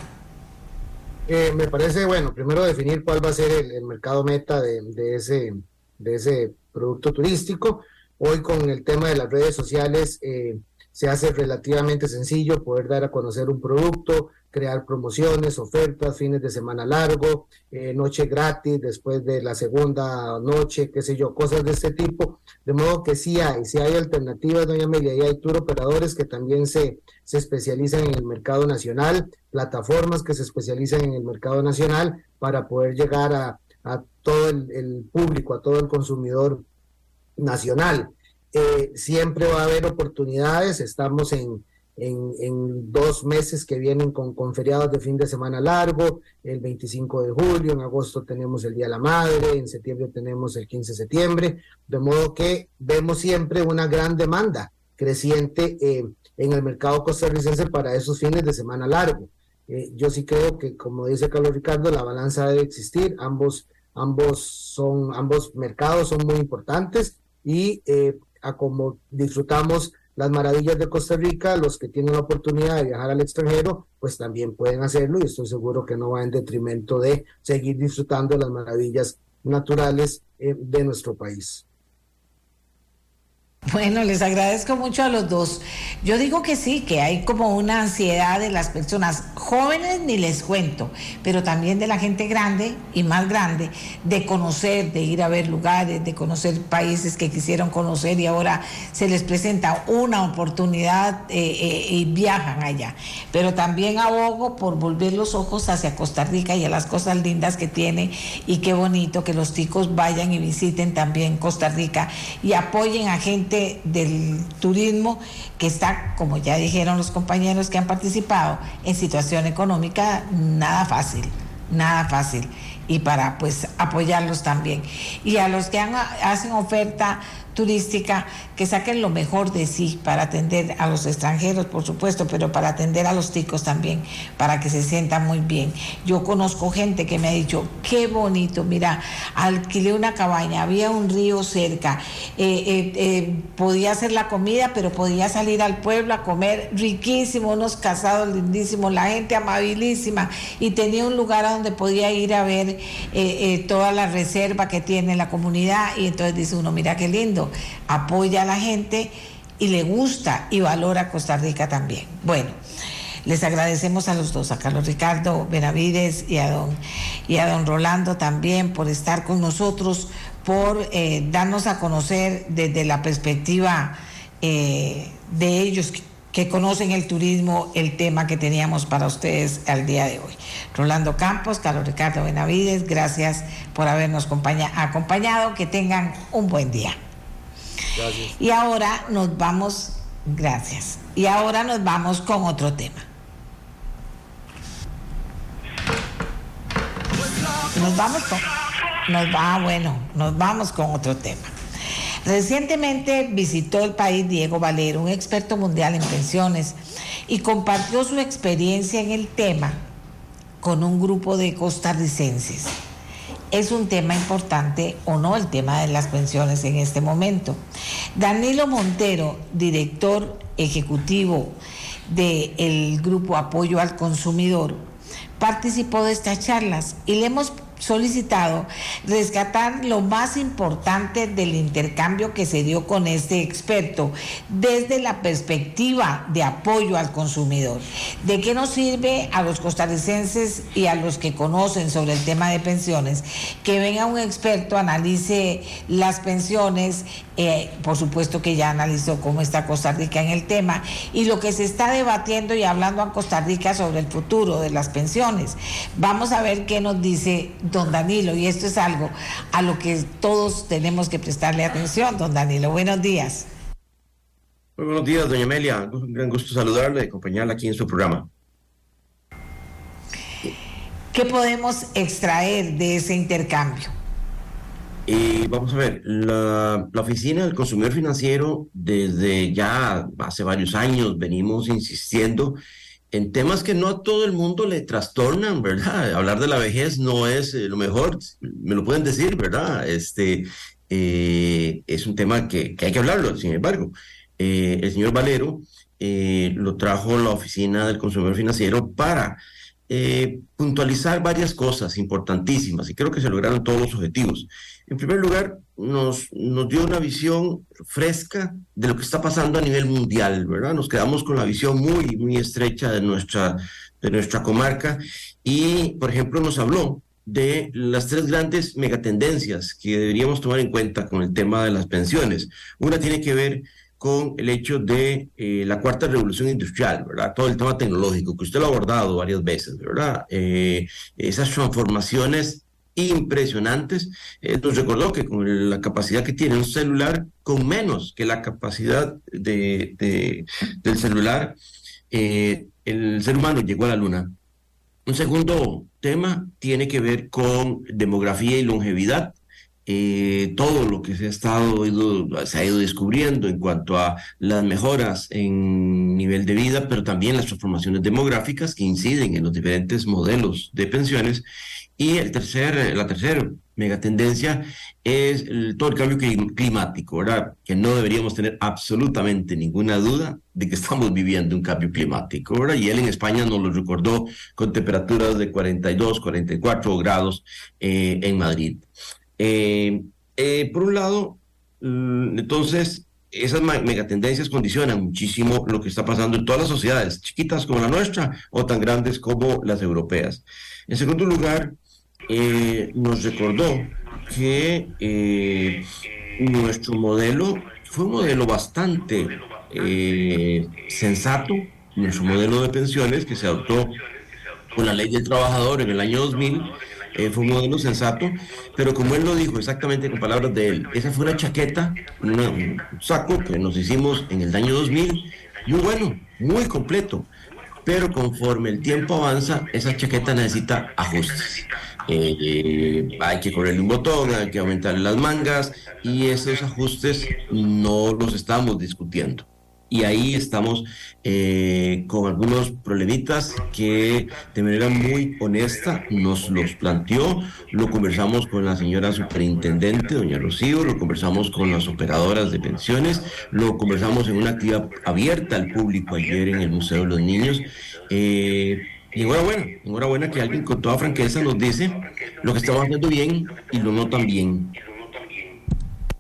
D: Eh, me parece, bueno, primero definir cuál va a ser el, mercado meta de, ese, de ese producto turístico. Hoy con el tema de las redes sociales eh, se hace relativamente sencillo poder dar a conocer un producto, crear promociones, ofertas, fines de semana largo, eh, noche gratis después de la segunda noche, qué sé yo, cosas de este tipo. De modo que sí hay, sí hay alternativas, doña Amelia, y hay tour operadores que también se, se especializan en el mercado nacional, plataformas que se especializan en el mercado nacional para poder llegar a, a todo el, público, a todo el consumidor nacional. Eh, siempre va a haber oportunidades, estamos en en, dos meses que vienen con, con, feriados de fin de semana largo, el 25 de julio, en agosto tenemos el Día de la Madre, en septiembre tenemos el 15 de septiembre, de modo que vemos siempre una gran demanda creciente eh, en el mercado costarricense para esos fines de semana largo. Eh, yo sí creo que, como dice Carlos Ricardo, la balanza debe existir, ambos, ambos, son, ambos mercados son muy importantes y eh, a como disfrutamos las maravillas de Costa Rica, los que tienen la oportunidad de viajar al extranjero, pues también pueden hacerlo y estoy seguro que no va en detrimento de seguir disfrutando de las maravillas naturales eh, de nuestro país.
B: Bueno, les agradezco mucho a los dos. Yo digo que sí, que hay como una ansiedad de las personas jóvenes, ni les cuento, pero también de la gente grande y más grande, de conocer, de ir a ver lugares, de conocer países que quisieron conocer y ahora se les presenta una oportunidad eh, eh, y viajan allá. Pero también abogo por volver los ojos hacia Costa Rica y a las cosas lindas que tiene y qué bonito que los chicos vayan y visiten también Costa Rica y apoyen a gente del turismo que está, como ya dijeron los compañeros que han participado, en situación económica nada fácil, nada fácil. Y para pues apoyarlos también. Y a los que hacen oferta turística que saquen lo mejor de sí para atender a los extranjeros, por supuesto, pero para atender a los ticos también, para que se sientan muy bien. Yo conozco gente que me ha dicho, qué bonito, mira, alquilé una cabaña, había un río cerca, eh, eh, eh, podía hacer la comida, pero podía salir al pueblo a comer riquísimo, unos casados lindísimos, la gente amabilísima, y tenía un lugar a donde podía ir a ver toda la reserva que tiene la comunidad, y entonces dice uno, mira qué lindo apoya a la gente y le gusta y valora Costa Rica también. Bueno, les agradecemos a los dos, a Carlos Ricardo Benavides y a don, y a don Rolando también por estar con nosotros, por eh, darnos a conocer desde la perspectiva eh, de ellos que conocen el turismo, el tema que teníamos para ustedes al día de hoy. Rolando Campos, Carlos Ricardo Benavides, gracias por habernos acompañado, que tengan un buen día. Y ahora nos vamos, gracias. Y ahora nos vamos con otro tema. Nos vamos con, nos va, ah, bueno, nos vamos con otro tema. Recientemente visitó el país Diego Valero, un experto mundial en pensiones, y compartió su experiencia en el tema con un grupo de costarricenses es un tema importante o no el tema de las pensiones en este momento. Danilo Montero, director ejecutivo del grupo Apoyo al Consumidor, participó de estas charlas y le hemos solicitado rescatar lo más importante del intercambio que se dio con este experto desde la perspectiva de apoyo al consumidor. ¿De qué nos sirve a los costarricenses y a los que conocen sobre el tema de pensiones que venga un experto, analice las pensiones, eh, por supuesto que ya analizó cómo está Costa Rica en el tema y lo que se está debatiendo y hablando en Costa Rica sobre el futuro de las pensiones. Vamos a ver qué nos dice don Danilo y esto es algo a lo que todos tenemos que prestarle atención, don Danilo. Buenos días.
E: Muy buenos días, doña Amelia. Un gran gusto saludarle y acompañarla aquí en su programa.
B: ¿Qué podemos extraer de ese intercambio?
E: Y vamos a ver, la, oficina del consumidor financiero desde ya hace varios años venimos insistiendo en temas que no a todo el mundo le trastornan, ¿verdad? Hablar de la vejez no es eh, lo mejor, me lo pueden decir, ¿verdad? Este eh, es un tema que, hay que hablarlo, sin embargo. Eh, el señor Valero lo trajo la oficina del consumidor financiero para puntualizar varias cosas importantísimas y creo que se lograron todos los objetivos. En primer lugar, nos, nos dio una visión fresca de lo que está pasando a nivel mundial, ¿verdad? Nos quedamos con la visión muy, muy estrecha de nuestra, de nuestra comarca y, por ejemplo, nos habló de las tres grandes megatendencias que deberíamos tomar en cuenta con el tema de las pensiones. Una tiene que ver con el hecho de eh, la cuarta revolución industrial, ¿verdad? Todo el tema tecnológico, que usted lo ha abordado varias veces, ¿verdad? Eh, esas transformaciones impresionantes. Eh, nos recordó que con la capacidad que tiene un celular, con menos que la capacidad de, del celular, eh, el ser humano llegó a la luna. Un segundo tema tiene que ver con demografía y longevidad. Eh, todo lo que se ha estado se ha ido descubriendo en cuanto a las mejoras en nivel de vida, pero también las transformaciones demográficas que inciden en los diferentes modelos de pensiones y el tercer, la tercera megatendencia es todo el cambio climático, ¿verdad? Que no deberíamos tener absolutamente ninguna duda de que estamos viviendo un cambio climático, ¿verdad? Y él en España nos lo recordó con temperaturas de 42, 44 grados eh, en Madrid. Eh, eh, por un lado, mm, entonces, esas megatendencias condicionan muchísimo lo que está pasando en todas las sociedades, chiquitas como la nuestra o tan grandes como las europeas. En segundo lugar, eh, nos recordó que eh, nuestro modelo fue un modelo bastante eh, sensato, nuestro modelo de pensiones que se adoptó con la ley del trabajador en el año 2000 eh, fue un modelo sensato, pero como él lo dijo exactamente con palabras de él, esa fue una chaqueta, un saco que nos hicimos en el año 2000, muy bueno, muy completo, pero conforme el tiempo avanza, esa chaqueta necesita ajustes. Eh, hay que correrle un botón, hay que aumentarle las mangas y esos ajustes no los estamos discutiendo y ahí estamos eh, con algunos problemitas que de manera muy honesta nos los planteó. Lo conversamos con la señora superintendente, doña Rocío, lo conversamos con las operadoras de pensiones, lo conversamos en una actividad abierta al público ayer en el Museo de los Niños. Eh, y enhorabuena, enhorabuena que alguien con toda franqueza nos dice lo que estamos haciendo bien y lo no tan bien.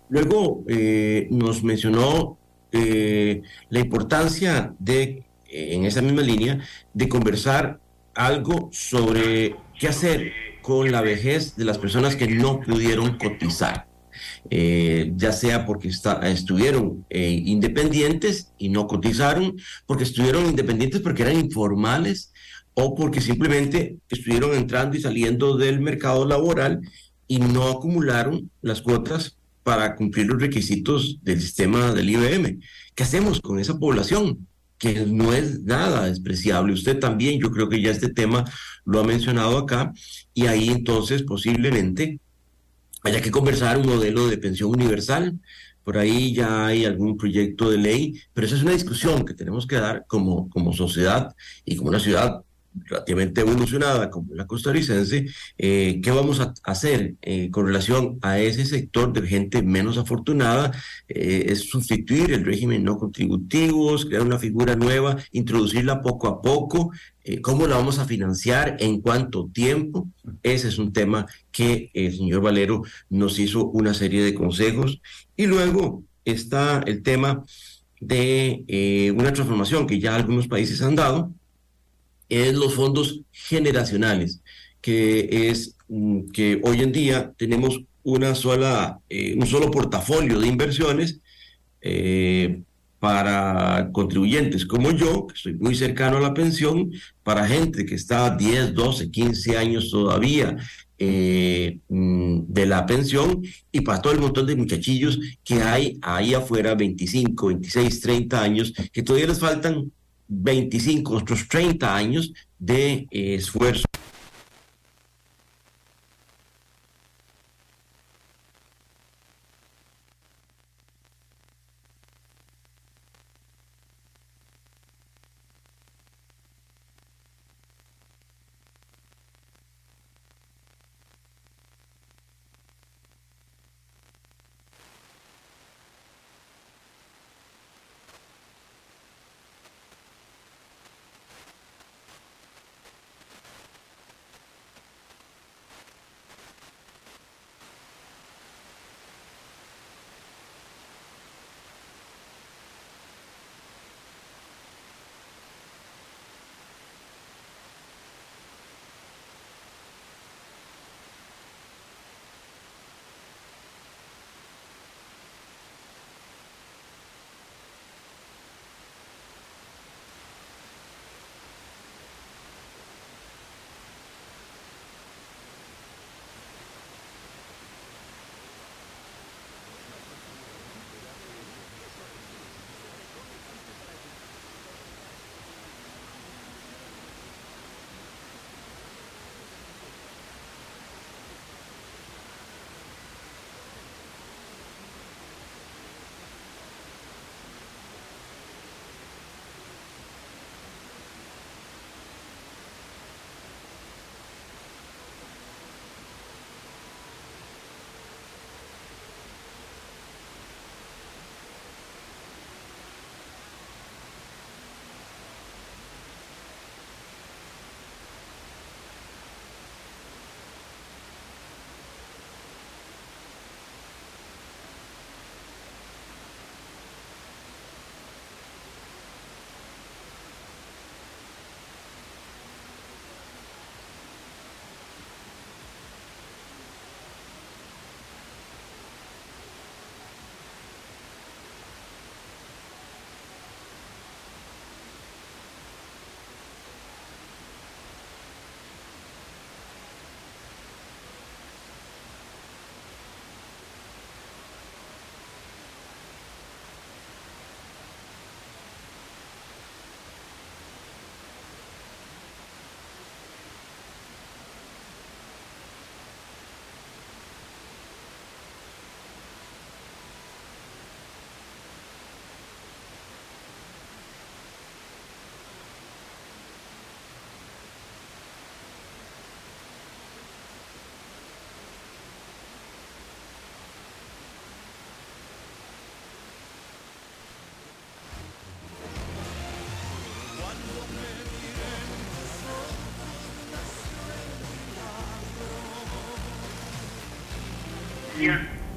E: Luego eh, nos mencionó eh, la importancia de, eh, en esa misma línea, de conversar algo sobre qué hacer con la vejez de las personas que no pudieron cotizar. Eh, ya sea porque estuvieron independientes y no cotizaron, porque estuvieron independientes porque eran informales o porque simplemente estuvieron entrando y saliendo del mercado laboral y no acumularon las cuotas para cumplir los requisitos del sistema del IBM. ¿Qué hacemos con esa población? que no es nada despreciable. Usted también, yo creo que ya este tema lo ha mencionado acá, y ahí entonces posiblemente haya que conversar un modelo de pensión universal. Por ahí ya hay algún proyecto de ley, pero esa es una discusión que tenemos que dar como, como sociedad y como una ciudad relativamente evolucionada como la costarricense, eh, ¿qué vamos a hacer eh, con relación a ese sector de gente menos afortunada? Eh, es sustituir el régimen no contributivos, crear una figura nueva, introducirla poco a poco. ¿Cómo la vamos a financiar? ¿En cuánto tiempo? Ese es un tema que el señor Valero nos hizo una serie de consejos. Y luego está el tema de una transformación que ya algunos países han dado, es los fondos generacionales, que es mm, que hoy en día tenemos una sola, eh, un solo portafolio de inversiones eh, para contribuyentes como yo, que estoy muy cercano a la pensión, para gente que está 10, 12, 15 años todavía eh, mm, de la pensión y para todo el montón de muchachillos que hay ahí afuera, 25, 26, 30 años, que todavía les faltan 25, otros 30 años de eh, esfuerzo.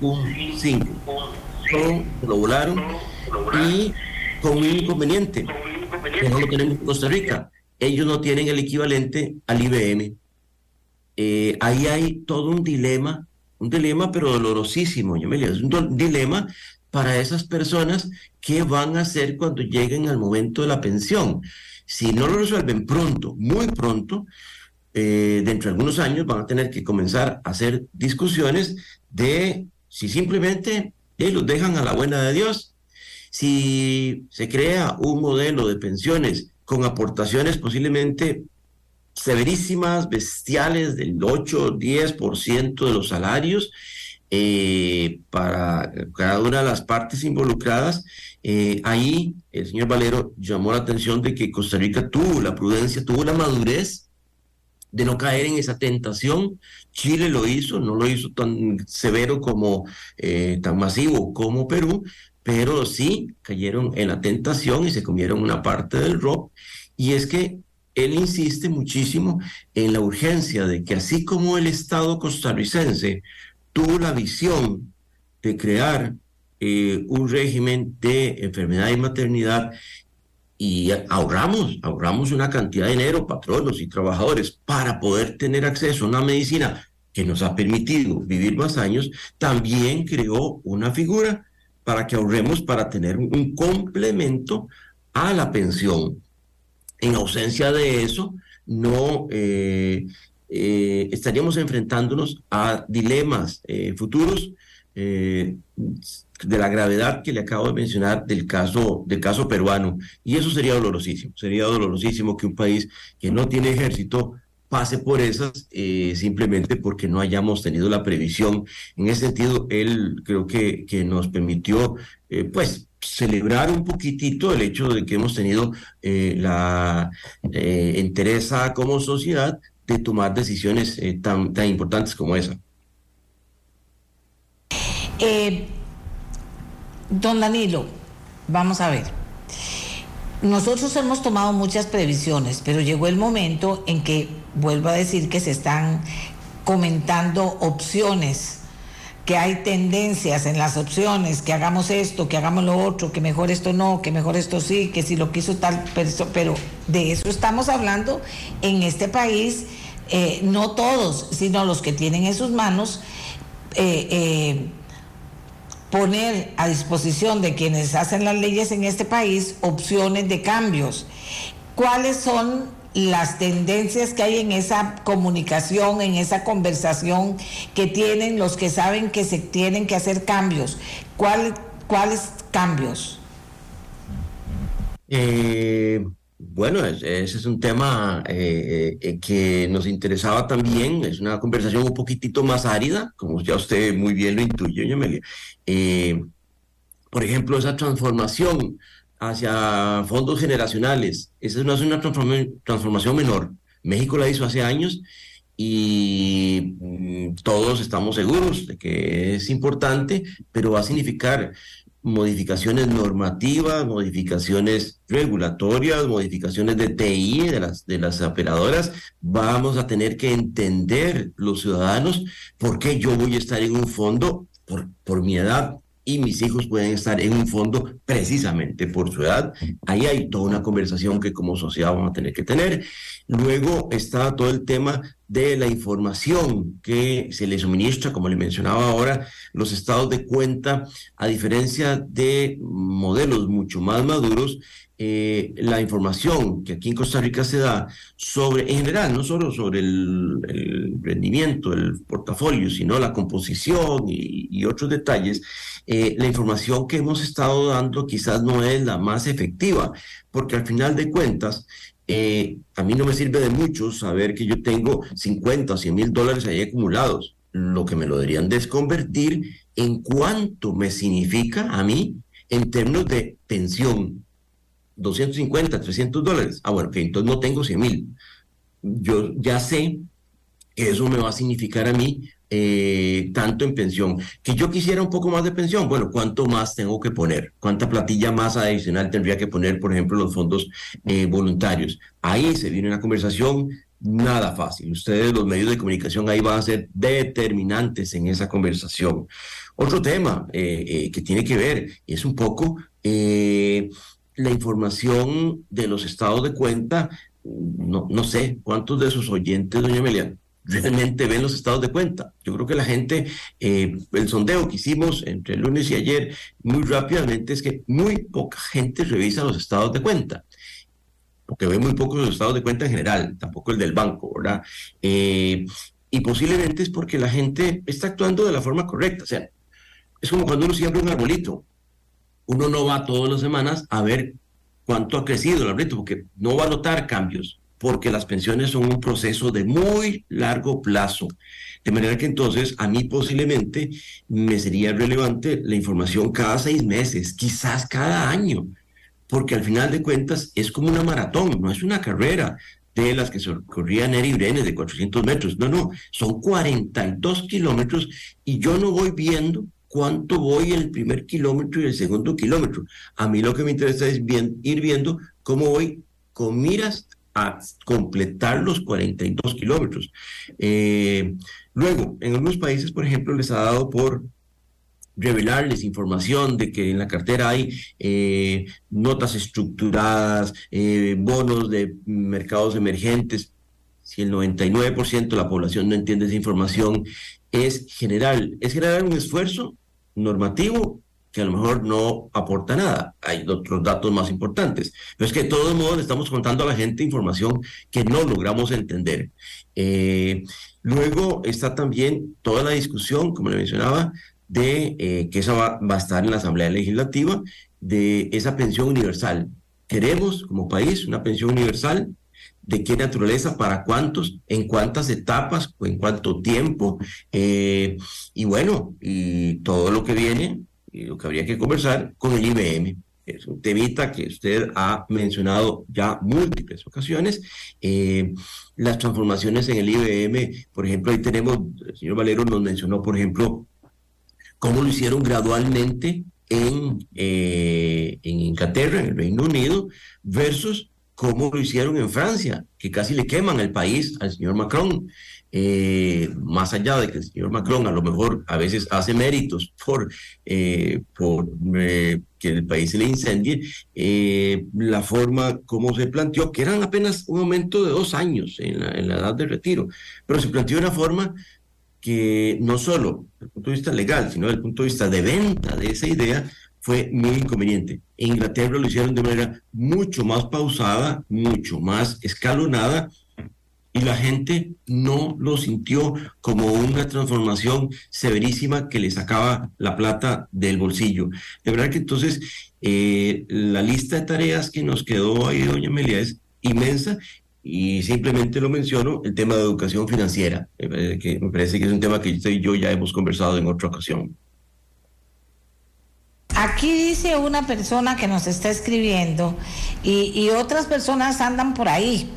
E: Un 5. Todo lo volaron y con un inconveniente que no lo tenemos en Costa Rica. Ellos no tienen el equivalente al IBM. Eh, ahí hay todo un dilema, un dilema pero dolorosísimo, es un dilema para esas personas que van a hacer cuando lleguen al momento de la pensión. Si no lo resuelven pronto, muy pronto, eh, dentro de algunos años van a tener que comenzar a hacer discusiones de si simplemente eh, los dejan a la buena de Dios, si se crea un modelo de pensiones con aportaciones posiblemente severísimas, bestiales, del 8 10% de los salarios eh, para cada una de las partes involucradas. Eh, ahí el señor Valero llamó la atención de que Costa Rica tuvo la prudencia, tuvo la madurez de no caer en esa tentación. Chile lo hizo, no lo hizo tan severo como, eh, tan masivo como Perú, pero sí cayeron en la tentación y se comieron una parte del rock. Y es que él insiste muchísimo en la urgencia de que así como el Estado costarricense tuvo la visión de crear eh, un régimen de enfermedad y maternidad y ahorramos, ahorramos una cantidad de dinero, patronos y trabajadores, para poder tener acceso a una medicina que nos ha permitido vivir más años, también creó una figura para que ahorremos para tener un complemento a la pensión. En ausencia de eso, no eh, eh, estaríamos enfrentándonos a dilemas eh, futuros de la gravedad que le acabo de mencionar del caso, del caso peruano. Y eso sería dolorosísimo. Sería dolorosísimo que un país que no tiene ejército pase por esas eh, simplemente porque no hayamos tenido la previsión. En ese sentido, él creo que, que nos permitió, eh, pues, celebrar un poquitito el hecho de que hemos tenido eh, la entereza como sociedad de tomar decisiones tan, tan importantes como esa.
B: Don Danilo, vamos a ver. Nosotros hemos tomado muchas previsiones, pero llegó el momento en que, vuelvo a decir, que se están comentando opciones, que hay tendencias en las opciones, que hagamos esto, que hagamos lo otro, que mejor esto no, que mejor esto sí, que si lo quiso tal persona, pero de eso estamos hablando en este país, eh, no todos, sino los que tienen en sus manos. Eh, eh, poner a disposición de quienes hacen las leyes en este país opciones de cambios. ¿Cuáles son las tendencias que hay en esa comunicación, en esa conversación que tienen los que saben que se tienen que hacer cambios? ¿Cuál, ¿Cuáles cambios?
E: Eh, bueno, ese es un tema eh, eh, que nos interesaba también. Es una conversación un poquitito más árida, como ya usted muy bien lo intuye, eh, por ejemplo, esa transformación hacia fondos generacionales, esa no es una transformación menor. México la hizo hace años y mm, todos estamos seguros de que es importante, pero va a significar modificaciones normativas, modificaciones regulatorias, modificaciones de TI de las, de las operadoras, vamos a tener que entender los ciudadanos por qué yo voy a estar en un fondo por, por mi edad y mis hijos pueden estar en un fondo precisamente por su edad. Ahí hay toda una conversación que como sociedad vamos a tener que tener. Luego está todo el tema de la información que se le suministra, como le mencionaba ahora, los estados de cuenta, a diferencia de modelos mucho más maduros, eh, la información que aquí en Costa Rica se da sobre, en general, no solo sobre el, rendimiento, el portafolio, sino la composición y, otros detalles, eh, la información que hemos estado dando quizás no es la más efectiva, porque al final de cuentas, eh, a mí no me sirve de mucho saber que yo tengo 50 o 100 mil dólares ahí acumulados. Lo que me lo deberían desconvertir en cuánto me significa a mí en términos de pensión. 250, 300 dólares. Ah, bueno, que entonces no tengo 100 mil. Yo ya sé que eso me va a significar a mí eh, tanto en pensión. Que yo quisiera un poco más de pensión, bueno, ¿cuánto más tengo que poner? ¿Cuánta platilla más adicional tendría que poner, por ejemplo, los fondos eh, voluntarios? Ahí se viene una conversación nada fácil. Ustedes, los medios de comunicación, ahí van a ser determinantes en esa conversación. Otro tema eh, que tiene que ver es un poco la información de los estados de cuenta. No, no sé cuántos de sus oyentes, doña Amelia, realmente ven los estados de cuenta. Yo creo que la gente, el sondeo que hicimos entre el lunes y ayer, muy rápidamente, es que muy poca gente revisa los estados de cuenta porque ve muy pocos los estados de cuenta en general, tampoco el del banco, ¿verdad? y posiblemente es porque la gente está actuando de la forma correcta. O sea, es como cuando uno siembra un arbolito. Uno no va todas las semanas a ver cuánto ha crecido el arbolito, porque no va a notar cambios, porque las pensiones son un proceso de muy largo plazo. De manera que entonces a mí posiblemente me sería relevante la información cada seis meses, quizás cada año, porque al final de cuentas es como una maratón, no es una carrera de las que corría Neri Brenes de 400 metros. No, no, son 42 kilómetros y yo no voy viendo cuánto voy el primer kilómetro y el segundo kilómetro. A mí lo que me interesa es ir viendo cómo voy con miras a completar los 42 kilómetros. Eh, luego, en algunos países, por ejemplo, les ha dado por revelarles información de que en la cartera hay eh, notas estructuradas, eh, bonos de mercados emergentes. Si el 99% de la población no entiende esa información, es general, es generar un esfuerzo normativo que a lo mejor no aporta nada. Hay otros datos más importantes. Pero es que de todos modos estamos contando a la gente información que no logramos entender. Eh, luego está también toda la discusión, como le mencionaba, de eh, que esa va, va, a estar en la Asamblea Legislativa, de esa pensión universal. Queremos como país una pensión universal de qué naturaleza, para cuántos, en cuántas etapas o en cuánto tiempo. Eh, y bueno, y todo lo que viene, y lo que habría que conversar con el IBM. Es un temita que usted ha mencionado ya múltiples ocasiones. Eh, las transformaciones en el IBM, por ejemplo, ahí tenemos, el señor Valero nos mencionó, por ejemplo, cómo lo hicieron gradualmente en, eh, en Inglaterra, en el Reino Unido, versus como lo hicieron en Francia, que casi le queman el país al señor Macron. Eh, más allá de que el señor Macron a lo mejor a veces hace méritos por, eh, por eh, que el país se le incendie, la forma como se planteó, que eran apenas un aumento de dos años en la, en la edad de retiro, pero se planteó de una forma que no solo desde el punto de vista legal, sino desde el punto de vista de venta de esa idea, fue muy inconveniente. En Inglaterra lo hicieron de manera mucho más pausada, mucho más escalonada, y la gente no lo sintió como una transformación severísima que le sacaba la plata del bolsillo. De verdad que entonces eh, la lista de tareas que nos quedó ahí, doña Amelia, es inmensa y simplemente lo menciono, el tema de educación financiera, que me parece que es un tema que usted y yo ya hemos conversado en otra ocasión.
B: Aquí dice una persona que nos está escribiendo y, otras personas andan por ahí.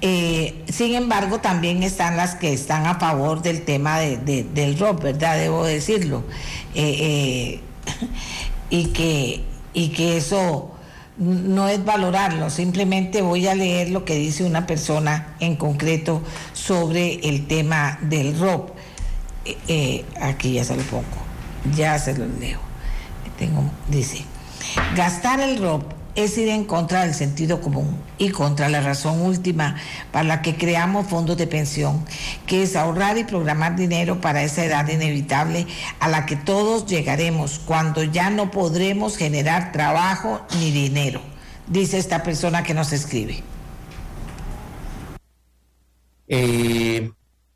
B: Eh, sin embargo, también están las que están a favor del tema de, del rock, ¿verdad? Debo decirlo. Eh, eh, y, que, y que eso no es valorarlo, simplemente voy a leer lo que dice una persona en concreto sobre el tema del rock. aquí ya se lo pongo, ya se lo leo dice, gastar el ROP es ir en contra del sentido común y contra la razón última para la que creamos fondos de pensión, que es ahorrar y programar dinero para esa edad inevitable a la que todos llegaremos cuando ya no podremos generar trabajo ni dinero, dice esta persona que nos escribe.
E: Eh,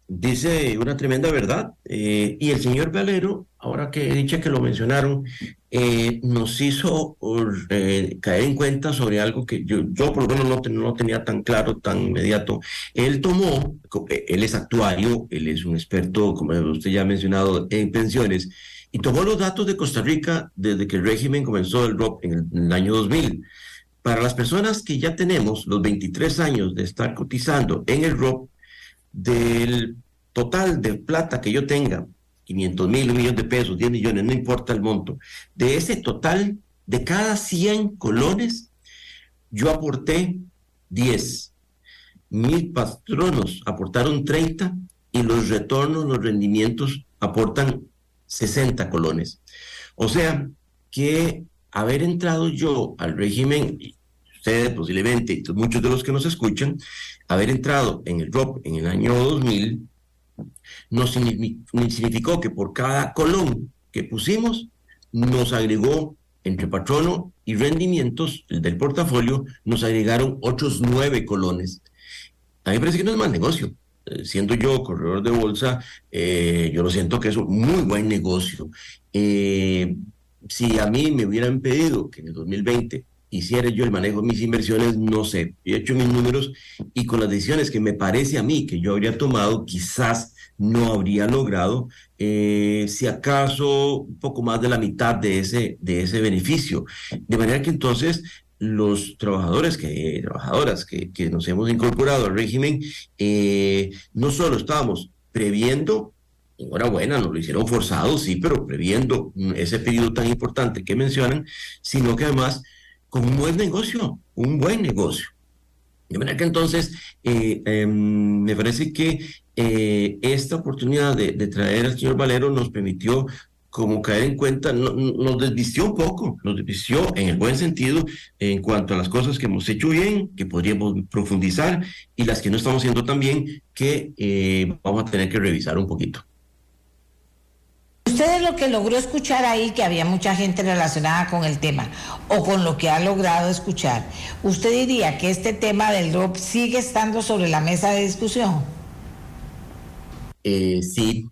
E: dice una tremenda verdad. Eh, y el señor Valero, ahora que he que lo mencionaron, eh, nos hizo eh, caer en cuenta sobre algo que yo, yo por lo menos no, no, tenía tan claro, tan inmediato. Él tomó, él es actuario, él es un experto, como usted ya ha mencionado, en pensiones, y tomó los datos de Costa Rica desde que el régimen comenzó el ROP en el, en el año 2000. Para las personas que ya tenemos los 23 años de estar cotizando en el ROP, del total de plata que yo tenga, 500 mil, un millón de pesos, 10 millones, no importa el monto, de ese total, de cada 100 colones, yo aporté 10. mis patronos aportaron 30 y los retornos, los rendimientos aportan 60 colones. O sea que haber entrado yo al régimen, ustedes posiblemente, muchos de los que nos escuchan, haber entrado en el ROP en el año 2000, nos significó que por cada colón que pusimos, nos agregó entre patrono y rendimientos del portafolio, nos agregaron otros nueve colones. A mí me parece que no es mal negocio. Eh, siendo yo corredor de bolsa, eh, yo lo siento que es un muy buen negocio. Eh, si a mí me hubieran pedido que en el 2020 hiciera yo el manejo de mis inversiones, no sé, he hecho mis números y con las decisiones que me parece a mí que yo habría tomado, quizás no habría logrado, si acaso, un poco más de la mitad de ese, de ese beneficio. De manera que entonces los trabajadores, que, trabajadoras que, que nos hemos incorporado al régimen, eh, no solo estábamos previendo, enhorabuena, nos lo hicieron forzado, sí, pero previendo ese pedido tan importante que mencionan, sino que además con un buen negocio, un buen negocio. De manera que entonces eh, em, me parece que eh, esta oportunidad de, traer al señor Valero nos permitió como caer en cuenta, nos desvistió un poco, nos desvistió en el buen sentido en cuanto a las cosas que hemos hecho bien, que podríamos profundizar, y las que no estamos haciendo tan bien, que eh, vamos a tener que revisar un poquito.
B: Usted lo que logró escuchar ahí, que había mucha gente relacionada con el tema, o con lo que ha logrado escuchar, ¿usted diría que este tema del DROP sigue estando sobre la mesa de discusión?
E: Eh, sí,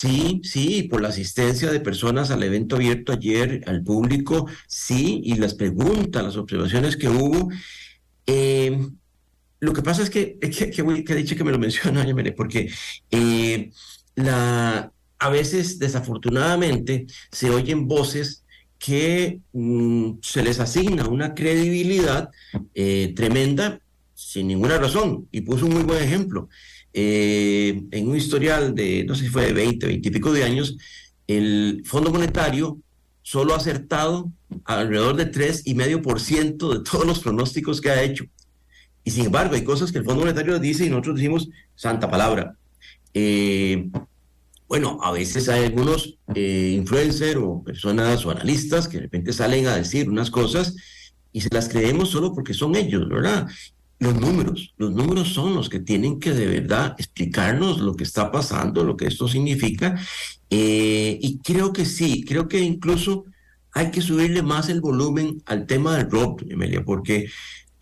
E: Sí, sí, por la asistencia de personas al evento abierto ayer al público, sí, y las preguntas, las observaciones que hubo. Eh, lo que pasa es que, que, que, dicho que me lo menciona, porque eh, la, a veces, desafortunadamente, se oyen voces que mm, se les asigna una credibilidad eh, tremenda sin ninguna razón. Y puso un muy buen ejemplo. Eh, en un historial de, no sé si fue de 20, 20 y pico de años, el Fondo Monetario solo ha acertado alrededor de 3,5% de todos los pronósticos que ha hecho. Y sin embargo, hay cosas que el Fondo Monetario dice y nosotros decimos santa palabra. Eh, bueno, a veces hay algunos eh, influencers o personas o analistas que de repente salen a decir unas cosas y se las creemos solo porque son ellos, ¿verdad? los números. Los números son los que tienen que de verdad explicarnos lo que está pasando, lo que esto significa. Eh, y creo que sí, creo que incluso hay que subirle más el volumen al tema del rock, Emilia, porque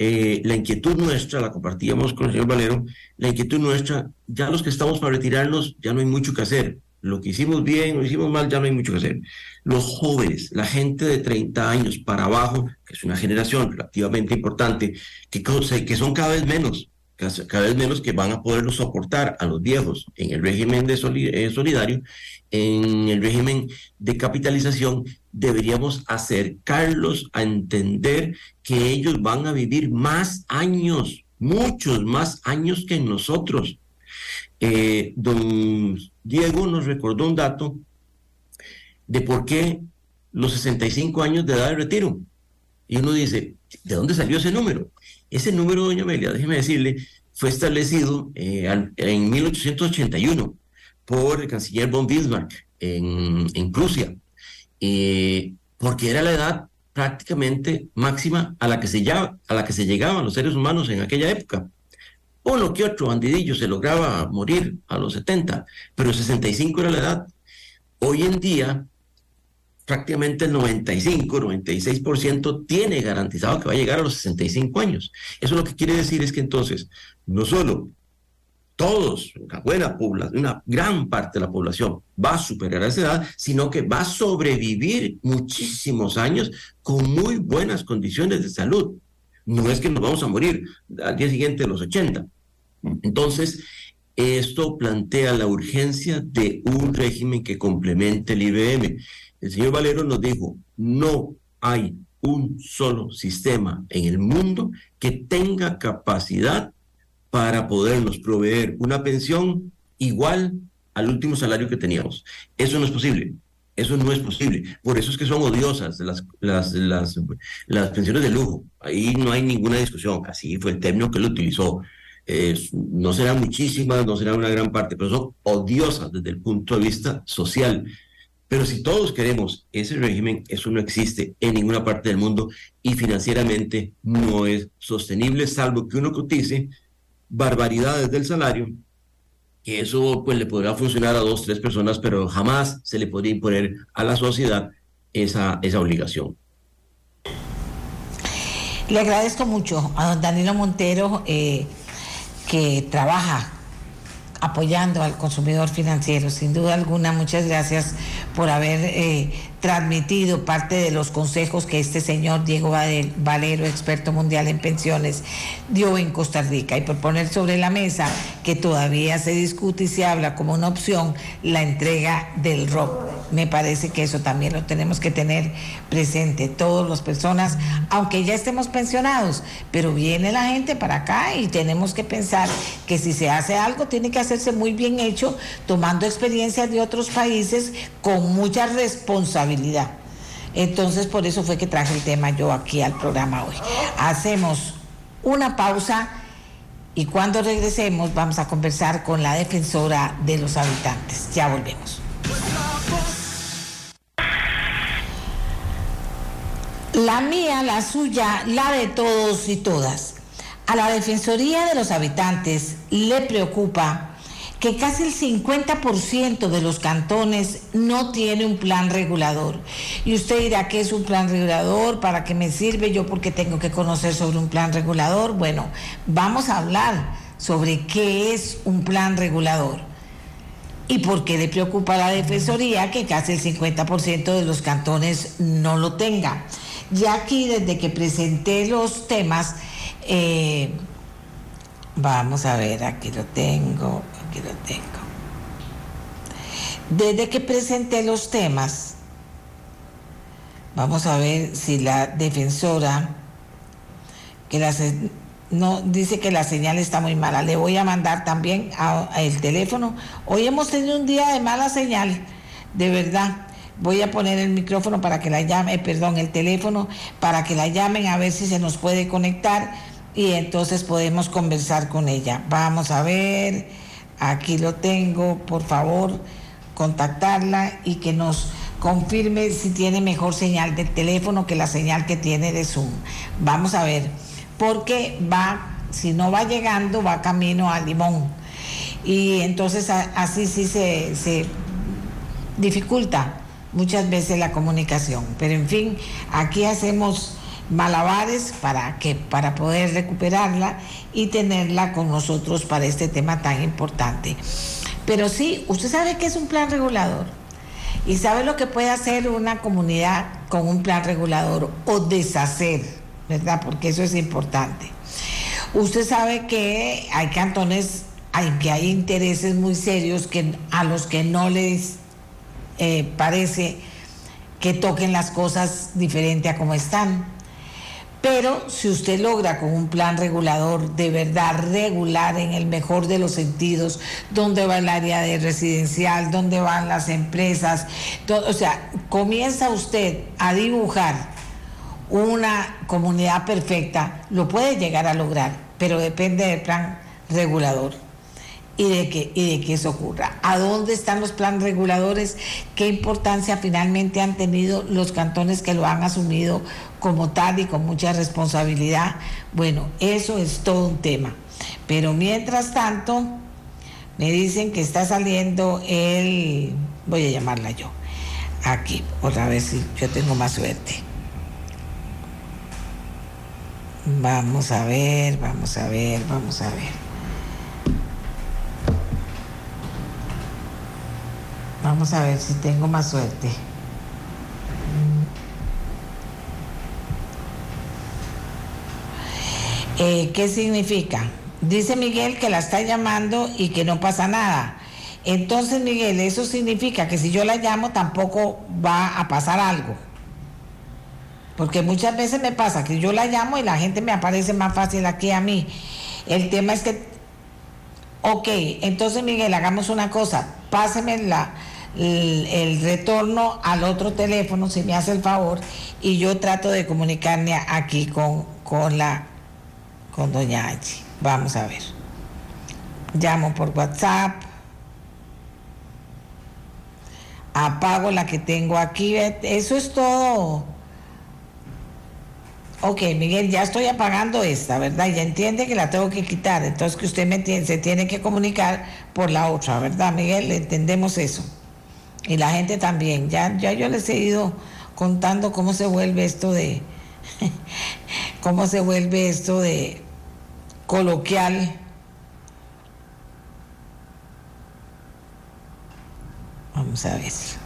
E: eh, la inquietud nuestra, la compartíamos con el señor Valero, la inquietud nuestra, ya los que estamos para retirarnos, ya no hay mucho que hacer lo que hicimos bien, lo hicimos mal, ya no hay mucho que hacer. Los jóvenes, la gente de 30 años para abajo, que es una generación relativamente importante, que, que son cada vez menos, cada vez menos que van a poderlo soportar a los viejos en el régimen de eh, solidario, en el régimen de capitalización, deberíamos acercarlos a entender que ellos van a vivir más años, muchos más años que nosotros. Eh, don Diego nos recordó un dato de por qué los 65 años de edad de retiro. Y uno dice, ¿de dónde salió ese número? Ese número, doña Amelia, déjeme decirle, fue establecido eh, en 1881 por el canciller von Bismarck en, en Prusia, eh, porque era la edad prácticamente máxima a la, que se a la que se llegaban los seres humanos en aquella época. Uno que otro bandidillo se lograba morir a los 70, pero 65 era la edad. Hoy en día, prácticamente el 95, 96% tiene garantizado que va a llegar a los 65 años. Eso lo que quiere decir es que entonces, no solo todos, una buena población, una gran parte de la población va a superar esa edad, sino que va a sobrevivir muchísimos años con muy buenas condiciones de salud. No es que nos vamos a morir al día siguiente de los 80. Entonces, esto plantea la urgencia de un régimen que complemente el IBM. El señor Valero nos dijo, no hay un solo sistema en el mundo que tenga capacidad para podernos proveer una pensión igual al último salario que teníamos. Eso no es posible. Eso no es posible. Por eso es que son odiosas las, las, las, pensiones de lujo. Ahí no hay ninguna discusión. Así fue el término que él utilizó. no serán muchísimas, no serán una gran parte, pero son odiosas desde el punto de vista social. Pero si todos queremos ese régimen, eso no existe en ninguna parte del mundo y financieramente no es sostenible, salvo que uno cotice barbaridades del salario, que eso pues le podrá funcionar a dos, tres personas, pero jamás se le podría imponer a la sociedad esa, esa obligación.
B: Le agradezco mucho a don Danilo Montero eh, que trabaja apoyando al consumidor financiero. Sin duda alguna, muchas gracias por haber eh, transmitido parte de los consejos que este señor Diego Valero, experto mundial en pensiones, dio en Costa Rica y por poner sobre la mesa que todavía se discute y se habla como una opción la entrega del ROP. Me parece que eso también lo tenemos que tener presente, todas las personas, aunque ya estemos pensionados, pero viene la gente para acá y tenemos que pensar que si se hace algo tiene que hacerse muy bien hecho, tomando experiencias de otros países con mucha responsabilidad entonces, por eso fue que traje el tema yo aquí al programa hoy. Hacemos una pausa y cuando regresemos vamos a conversar con la defensora de los habitantes. Ya volvemos. La mía, la suya, la de todos y todas. A la Defensoría de los Habitantes le preocupa que casi el 50% de los cantones no tiene un plan regulador. Y usted dirá, ¿qué es un plan regulador? ¿Para qué me sirve? Yo porque tengo que conocer sobre un plan regulador. Bueno, vamos a hablar sobre qué es un plan regulador. ¿Y por qué le preocupa a la Defensoría que casi el 50% de los cantones no lo tenga? Ya aquí, desde que presenté los temas, eh, vamos a ver, aquí lo tengo que lo tengo. Desde que presenté los temas, vamos a ver si la defensora, que la, no dice que la señal está muy mala, le voy a mandar también el teléfono. Hoy hemos tenido un día de mala señal, de verdad. Voy a poner el micrófono para que la llame, perdón, el teléfono para que la llamen a ver si se nos puede conectar y entonces podemos conversar con ella. Vamos a ver. Aquí lo tengo, por favor, contactarla y que nos confirme si tiene mejor señal de teléfono que la señal que tiene de Zoom. Vamos a ver, porque va, si no va llegando, va camino a Limón. Y entonces así sí se, dificulta muchas veces la comunicación. Pero en fin, aquí hacemos malabares para que para poder recuperarla y tenerla con nosotros para este tema tan importante. Pero sí, usted sabe que es un plan regulador y sabe lo que puede hacer una comunidad con un plan regulador o deshacer, ¿verdad? Porque eso es importante. Usted sabe que hay cantones hay, que hay intereses muy serios que a los que no les eh, parece que toquen las cosas diferente a como están. Pero si usted logra con un plan regulador de verdad regular en el mejor de los sentidos, dónde va el área de residencial, dónde van las empresas, o sea, comienza usted a dibujar una comunidad perfecta, lo puede llegar a lograr, pero depende del plan regulador y de que, y de que eso ocurra. ¿A dónde están los planes reguladores? ¿Qué importancia finalmente han tenido los cantones que lo han asumido como tal y con mucha responsabilidad. Bueno, eso es todo un tema. Pero mientras tanto, me dicen que está saliendo el, voy a llamarla yo, aquí, otra vez si yo tengo más suerte. Vamos a ver, vamos a ver, vamos a ver. Vamos a ver si tengo más suerte. Eh, ¿Qué significa? Dice Miguel que la está llamando y que no pasa nada. Entonces, Miguel, eso significa que si yo la llamo tampoco va a pasar algo. Porque muchas veces me pasa que yo la llamo y la gente me aparece más fácil aquí a mí. El tema es que, ok, entonces Miguel, hagamos una cosa, páseme la, el, retorno al otro teléfono, si me hace el favor, y yo trato de comunicarme aquí con, con la con doña Angie. Vamos a ver. llamo por WhatsApp, apago la que tengo aquí, eso es todo. Ok, Miguel, ya estoy apagando esta, ¿verdad? Ya entiende que la tengo que quitar, entonces que usted se tiene que comunicar por la otra, ¿verdad, Miguel? Entendemos eso. Y la gente también. Ya, ya yo les he ido contando cómo se vuelve esto de, cómo se vuelve esto de coloquial. Vamos a ver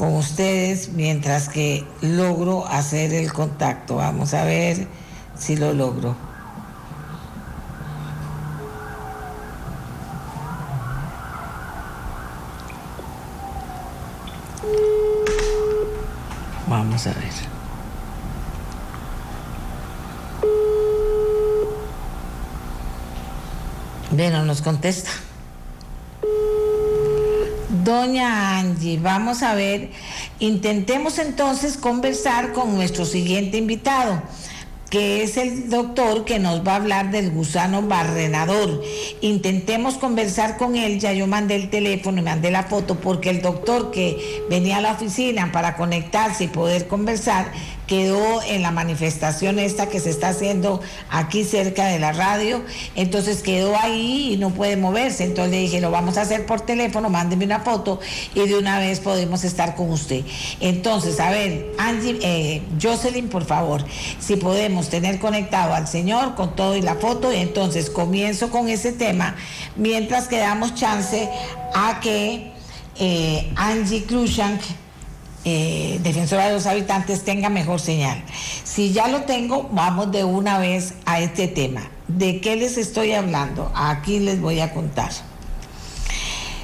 B: con ustedes mientras que logro hacer el contacto. Vamos a ver si lo logro. Vamos a ver. Bueno, nos contesta. Doña Angie, vamos a ver, intentemos entonces conversar con nuestro siguiente invitado que es el doctor que nos va a hablar del gusano barrenador. Intentemos conversar con él, ya yo mandé el teléfono y mandé la foto, porque el doctor que venía a la oficina para conectarse y poder conversar quedó en la manifestación esta que se está haciendo aquí cerca de la radio, entonces quedó ahí y no puede moverse, entonces le dije, lo vamos a hacer por teléfono, mándeme una foto y de una vez podemos estar con usted. Entonces, a ver, Angie, eh, Jocelyn, por favor, si podemos tener conectado al señor con todo y la foto, entonces comienzo con ese tema, mientras que damos chance a que eh, Angie Krushank eh, defensora de los habitantes tenga mejor señal. Si ya lo tengo, vamos de una vez a este tema. ¿De qué les estoy hablando? Aquí les voy a contar.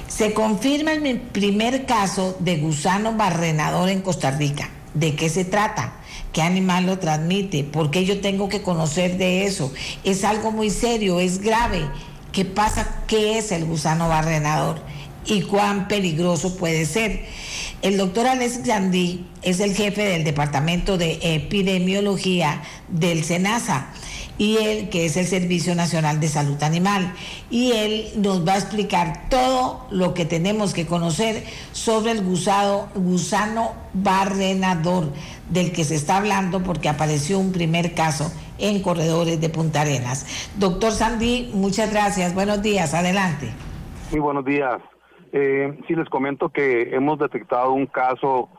B: Se confirma el primer caso de gusano barrenador en Costa Rica. ¿De qué se trata? ¿Qué animal lo transmite? ¿Por qué yo tengo que conocer de eso? Es algo muy serio, es grave. ¿Qué pasa? ¿Qué es el gusano barrenador? ¿Y cuán peligroso puede ser? El doctor Alex Gandhi es el jefe del Departamento de Epidemiología del SENASA y él, que es el Servicio Nacional de Salud Animal. Y él nos va a explicar todo lo que tenemos que conocer sobre el gusano, gusano barrenador del que se está hablando porque apareció un primer caso en corredores de Punta Arenas. Doctor Sandy, muchas gracias. Buenos días. Adelante.
F: Muy buenos días. Eh, sí, les comento que hemos detectado un caso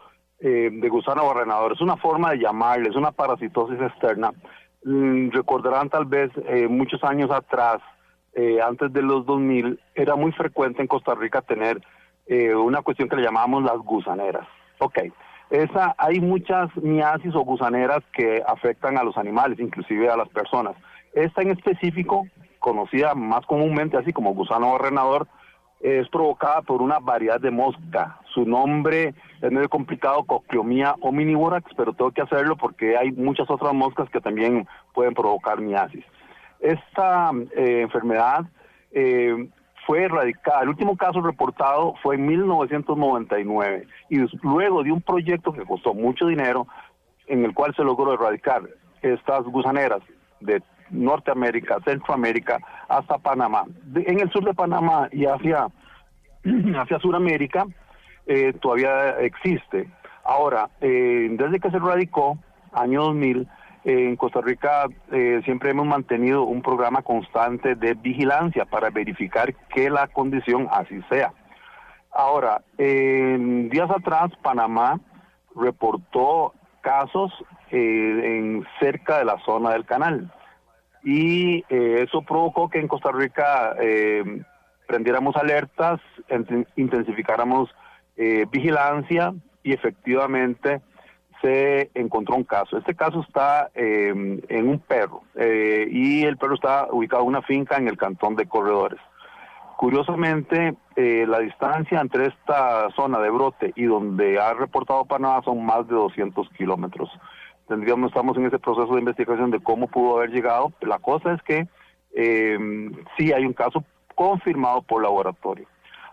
F: eh, de gusano barrenador. Es una forma de llamarle, es una parasitosis externa. Mm, recordarán tal vez eh, muchos años atrás, eh, antes de los 2000, era muy frecuente en Costa Rica tener una cuestión que le llamábamos las gusaneras. Ok, esa, hay muchas miasis o gusaneras que afectan a los animales, inclusive a las personas. Esta en específico, conocida más comúnmente así como gusano barrenador, es provocada por una variedad de mosca. Su nombre es medio complicado, Cocleomia omnivorax, pero tengo que hacerlo porque hay muchas otras moscas que también pueden provocar miasis. Esta eh, enfermedad eh, fue erradicada. El último caso reportado fue en 1999 y luego de un proyecto que costó mucho dinero en el cual se logró erradicar estas gusaneras de Norteamérica, Centroamérica, hasta Panamá. en el sur de Panamá y hacia, hacia Sudamérica eh, todavía existe. Ahora, eh, desde que se radicó, año 2000, en Costa Rica eh, siempre hemos mantenido un programa constante de vigilancia para verificar que la condición así sea. Ahora, días atrás, Panamá reportó casos en cerca de la zona del canal y eh, eso provocó que en Costa Rica eh, prendiéramos alertas, intensificáramos eh, vigilancia y efectivamente se encontró un caso. Este caso está en un perro y el perro está ubicado en una finca en el cantón de Corredores. Curiosamente, la distancia entre esta zona de brote y donde ha reportado Panamá son más de 200 kilómetros tendríamos, estamos en ese proceso de investigación de cómo pudo haber llegado. La cosa es que eh, sí hay un caso confirmado por laboratorio.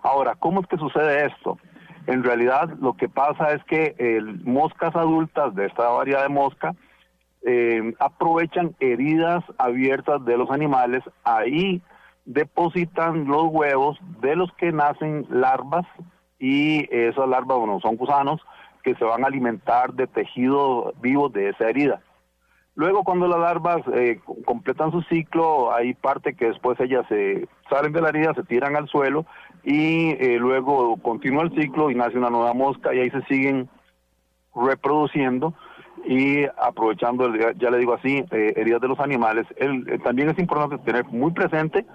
F: Ahora, ¿cómo es que sucede esto? En realidad lo que pasa es que moscas adultas de esta variedad de mosca eh, aprovechan heridas abiertas de los animales ahí depositan los huevos de los que nacen larvas y esas larvas, bueno, son gusanos que se van a alimentar de tejido vivo de esa herida. Luego, cuando las larvas eh, completan su ciclo, hay parte que después ellas se salen de la herida, se tiran al suelo y eh, luego continúa el ciclo y nace una nueva mosca y ahí se siguen reproduciendo y aprovechando, ya le digo así, eh, heridas de los animales. también es importante tener muy presente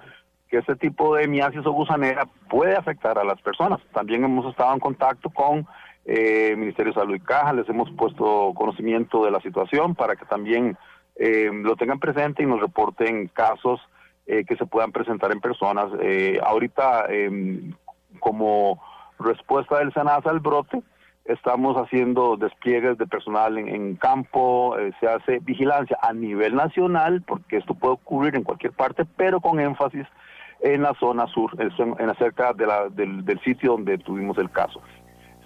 F: que este tipo de miasis o gusanera puede afectar a las personas. También hemos estado en contacto con eh, Ministerio de Salud y Caja, les hemos puesto conocimiento de la situación para que también eh, lo tengan presente y nos reporten casos eh, que se puedan presentar en personas. Eh, ahorita, em, como respuesta del SENASA al brote, estamos haciendo despliegues de personal en, campo, se hace vigilancia a nivel nacional, porque esto puede ocurrir en cualquier parte, pero con énfasis en la zona sur, en, en acerca de la, del, del sitio donde tuvimos el caso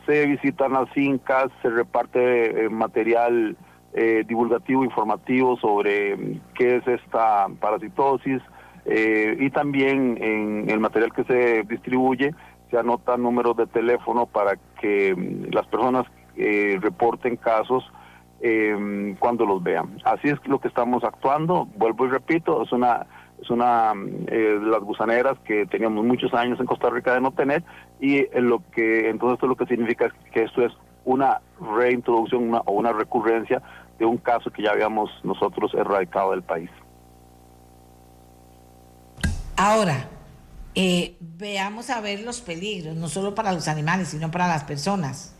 F: se visitan las fincas, se reparte eh, material eh, divulgativo, informativo sobre mm, qué es esta parasitosis eh, y también en el material que se distribuye se anotan números de teléfono para que mm, las personas reporten casos cuando los vean. Así es lo que estamos actuando, vuelvo y repito, es una es una eh, de las gusaneras que teníamos muchos años en Costa Rica de no tener y lo que entonces esto lo que significa es que esto es una reintroducción o una recurrencia de un caso que ya habíamos nosotros erradicado del país.
B: Ahora, eh, veamos a ver los peligros, no solo para los animales, sino para las personas.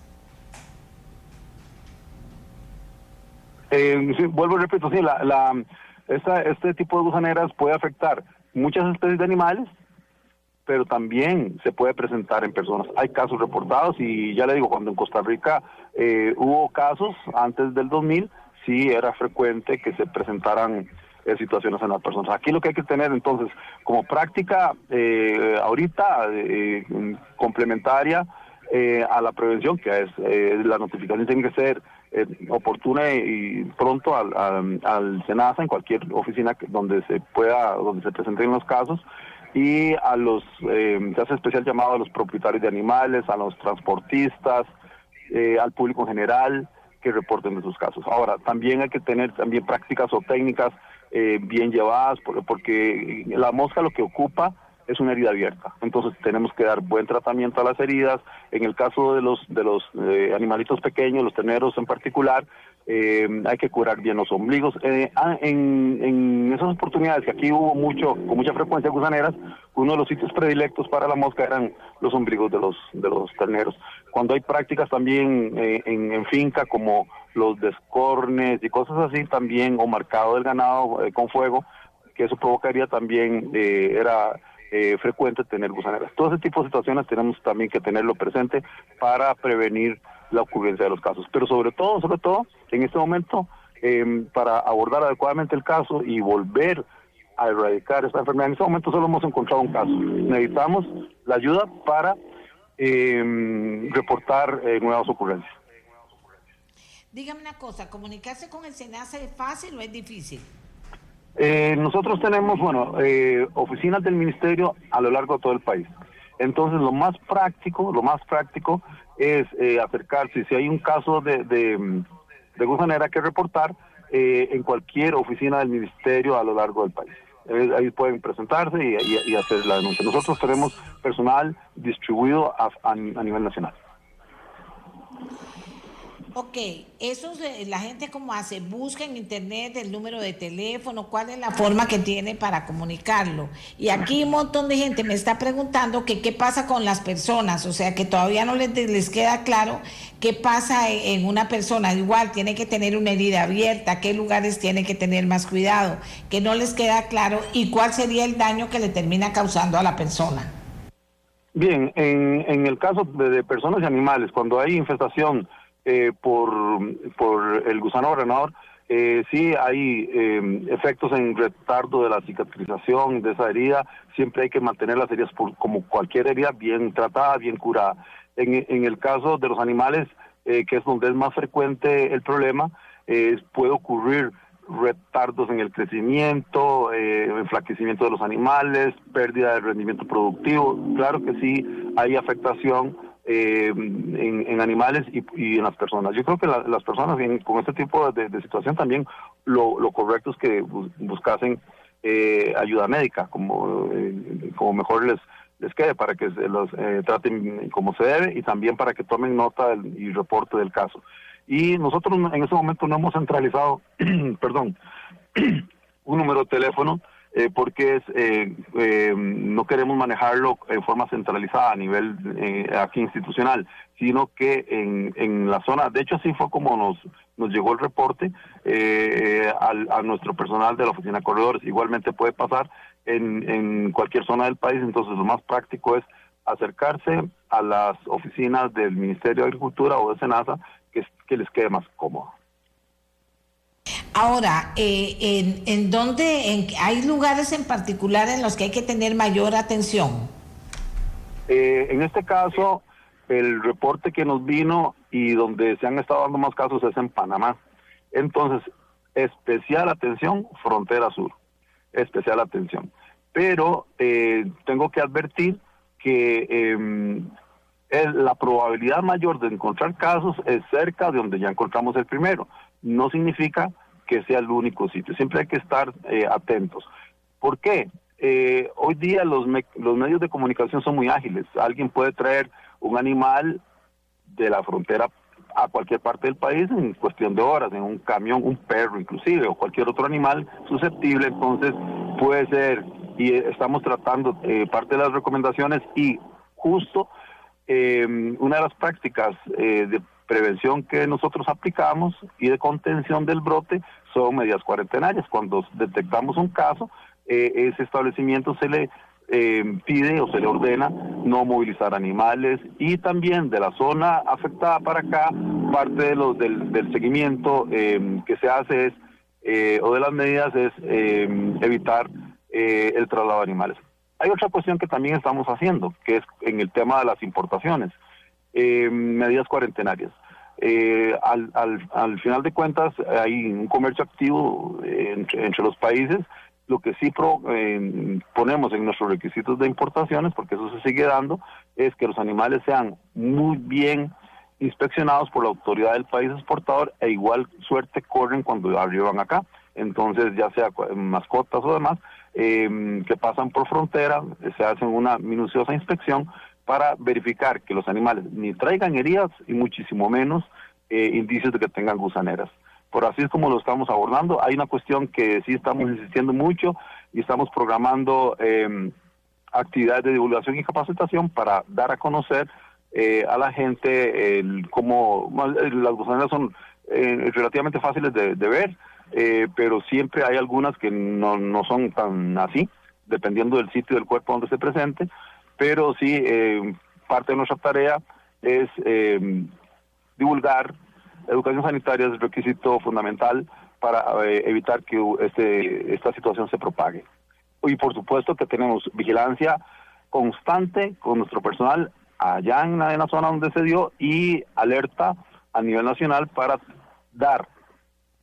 F: Eh, vuelvo y repito, sí, la, la este tipo de gusaneras puede afectar muchas especies de animales, pero también se puede presentar en personas. Hay casos reportados y ya le digo, cuando en Costa Rica eh, hubo casos antes del 2000, sí era frecuente que se presentaran eh, situaciones en las personas. Aquí lo que hay que tener entonces como práctica eh, ahorita complementaria a la prevención, que es la notificación tiene que ser eh, oportuna y pronto al, al, SENASA, en cualquier oficina donde se pueda, donde se presenten los casos, y a los, eh, se hace especial llamado a los propietarios de animales, a los transportistas, eh, al público en general, que reporten de sus casos. Ahora, también hay que tener también prácticas o técnicas bien llevadas, porque la mosca lo que ocupa es una herida abierta. Entonces tenemos que dar buen tratamiento a las heridas. En el caso de los de los eh, animalitos pequeños, los terneros en particular, eh, hay que curar bien los ombligos. Eh, ah, en, en, esas oportunidades que aquí hubo mucho, con mucha frecuencia gusaneras, uno de los sitios predilectos para la mosca eran los ombligos de los de los terneros. Cuando hay prácticas también en, en, finca como los descornes y cosas así, también o marcado del ganado con fuego, que eso provocaría también era eh, frecuente tener gusaneras. Todo ese tipo de situaciones tenemos también que tenerlo presente para prevenir la ocurrencia de los casos. Pero sobre todo, sobre todo, en este momento, em, para abordar adecuadamente el caso y volver a erradicar esta enfermedad, en este momento solo hemos encontrado un caso. Necesitamos la ayuda para em, reportar eh, nuevas ocurrencias.
B: Dígame una cosa, ¿comunicarse con el SENASA es fácil o es difícil?
F: Eh, nosotros tenemos, bueno, eh, oficinas del ministerio a lo largo de todo el país. Entonces, lo más práctico, lo más práctico es eh, acercarse, si hay un caso de, de, de gusanera que reportar, eh, en cualquier oficina del ministerio a lo largo del país. ahí pueden presentarse y, hacer la denuncia. Nosotros tenemos personal distribuido a nivel nacional.
B: Ok, eso la gente como hace, busca en internet el número de teléfono, cuál es la forma que tiene para comunicarlo. Y aquí un montón de gente me está preguntando que qué pasa con las personas, o sea que todavía no les, les queda claro qué pasa en una persona. Igual tiene que tener una herida abierta, qué lugares tiene que tener más cuidado, que no les queda claro y cuál sería el daño que le termina causando a la persona.
F: Bien, en, en el caso de personas y animales, cuando hay infestación, eh, por, por el gusano barrenador, eh, sí hay eh, efectos en retardo de la cicatrización de esa herida. Siempre hay que mantener las heridas como cualquier herida bien tratada, bien curada. En, en el caso de los animales, eh, que es donde es más frecuente el problema, puede ocurrir retardos en el crecimiento, eh, enflaquecimiento de los animales, pérdida de rendimiento productivo. Claro que sí hay afectación eh, en, animales y, en las personas. Yo creo que las personas con este tipo de, situación también lo, correcto es que buscasen eh, ayuda médica, como, como mejor les, les quede, para que se los traten como se debe y también para que tomen nota y reporte del caso. Y nosotros en ese momento no hemos centralizado, perdón, un número de teléfono eh, porque es, eh, eh, no queremos manejarlo en forma centralizada a nivel aquí institucional, sino que en, en la zona, de hecho así fue como nos, nos llegó el reporte al, a nuestro personal de la oficina de corredores. Igualmente puede pasar en, en cualquier zona del país, entonces lo más práctico es acercarse a las oficinas del Ministerio de Agricultura o de SENASA que, les quede más cómodo.
B: Ahora, eh, ¿en, en dónde en, hay lugares en particular en los que hay que tener mayor atención?
F: Eh, en este caso, el reporte que nos vino y donde se han estado dando más casos es en Panamá. Entonces, especial atención, frontera sur, especial atención. Pero eh, tengo que advertir que em, la probabilidad mayor de encontrar casos es cerca de donde ya encontramos el primero. No significa que sea el único sitio, siempre hay que estar eh, atentos. ¿Por qué? Eh, hoy día los, los medios de comunicación son muy ágiles. Alguien puede traer un animal de la frontera a cualquier parte del país en cuestión de horas, en un camión, un perro inclusive, o cualquier otro animal susceptible, entonces puede ser, y estamos tratando eh, parte de las recomendaciones y justo eh, una de las prácticas eh, de prevención que nosotros aplicamos y de contención del brote son medidas cuarentenarias. Cuando detectamos un caso, eh, ese establecimiento se le eh, pide o se le ordena no movilizar animales y también de la zona afectada para acá, parte de los, del, seguimiento que se hace es, o de las medidas es evitar el traslado de animales. Hay otra cuestión que también estamos haciendo, que es en el tema de las importaciones, eh, medidas cuarentenarias. Eh, al, al, al, final de cuentas hay un comercio activo entre, los países. Lo que sí ponemos en nuestros requisitos de importaciones, porque eso se sigue dando, es que los animales sean muy bien inspeccionados por la autoridad del país exportador e igual suerte corren cuando arriban acá. Entonces, ya sea mascotas o demás, eh, que pasan por frontera, se hacen una minuciosa inspección para verificar que los animales ni traigan heridas y muchísimo menos eh, indicios de que tengan gusaneras. Por así es como lo estamos abordando. Hay una cuestión que sí estamos insistiendo mucho y estamos programando eh, actividades de divulgación y capacitación para dar a conocer eh, a la gente el, cómo las gusaneras son eh, relativamente fáciles de, de ver, eh, pero siempre hay algunas que no, no son tan así, dependiendo del sitio del cuerpo donde se presente, pero sí, eh, parte de nuestra tarea es eh, divulgar educación sanitaria, es requisito fundamental para evitar que este, esta situación se propague. Y por supuesto que tenemos vigilancia constante con nuestro personal allá en la, en la zona donde se dio y alerta a nivel nacional para dar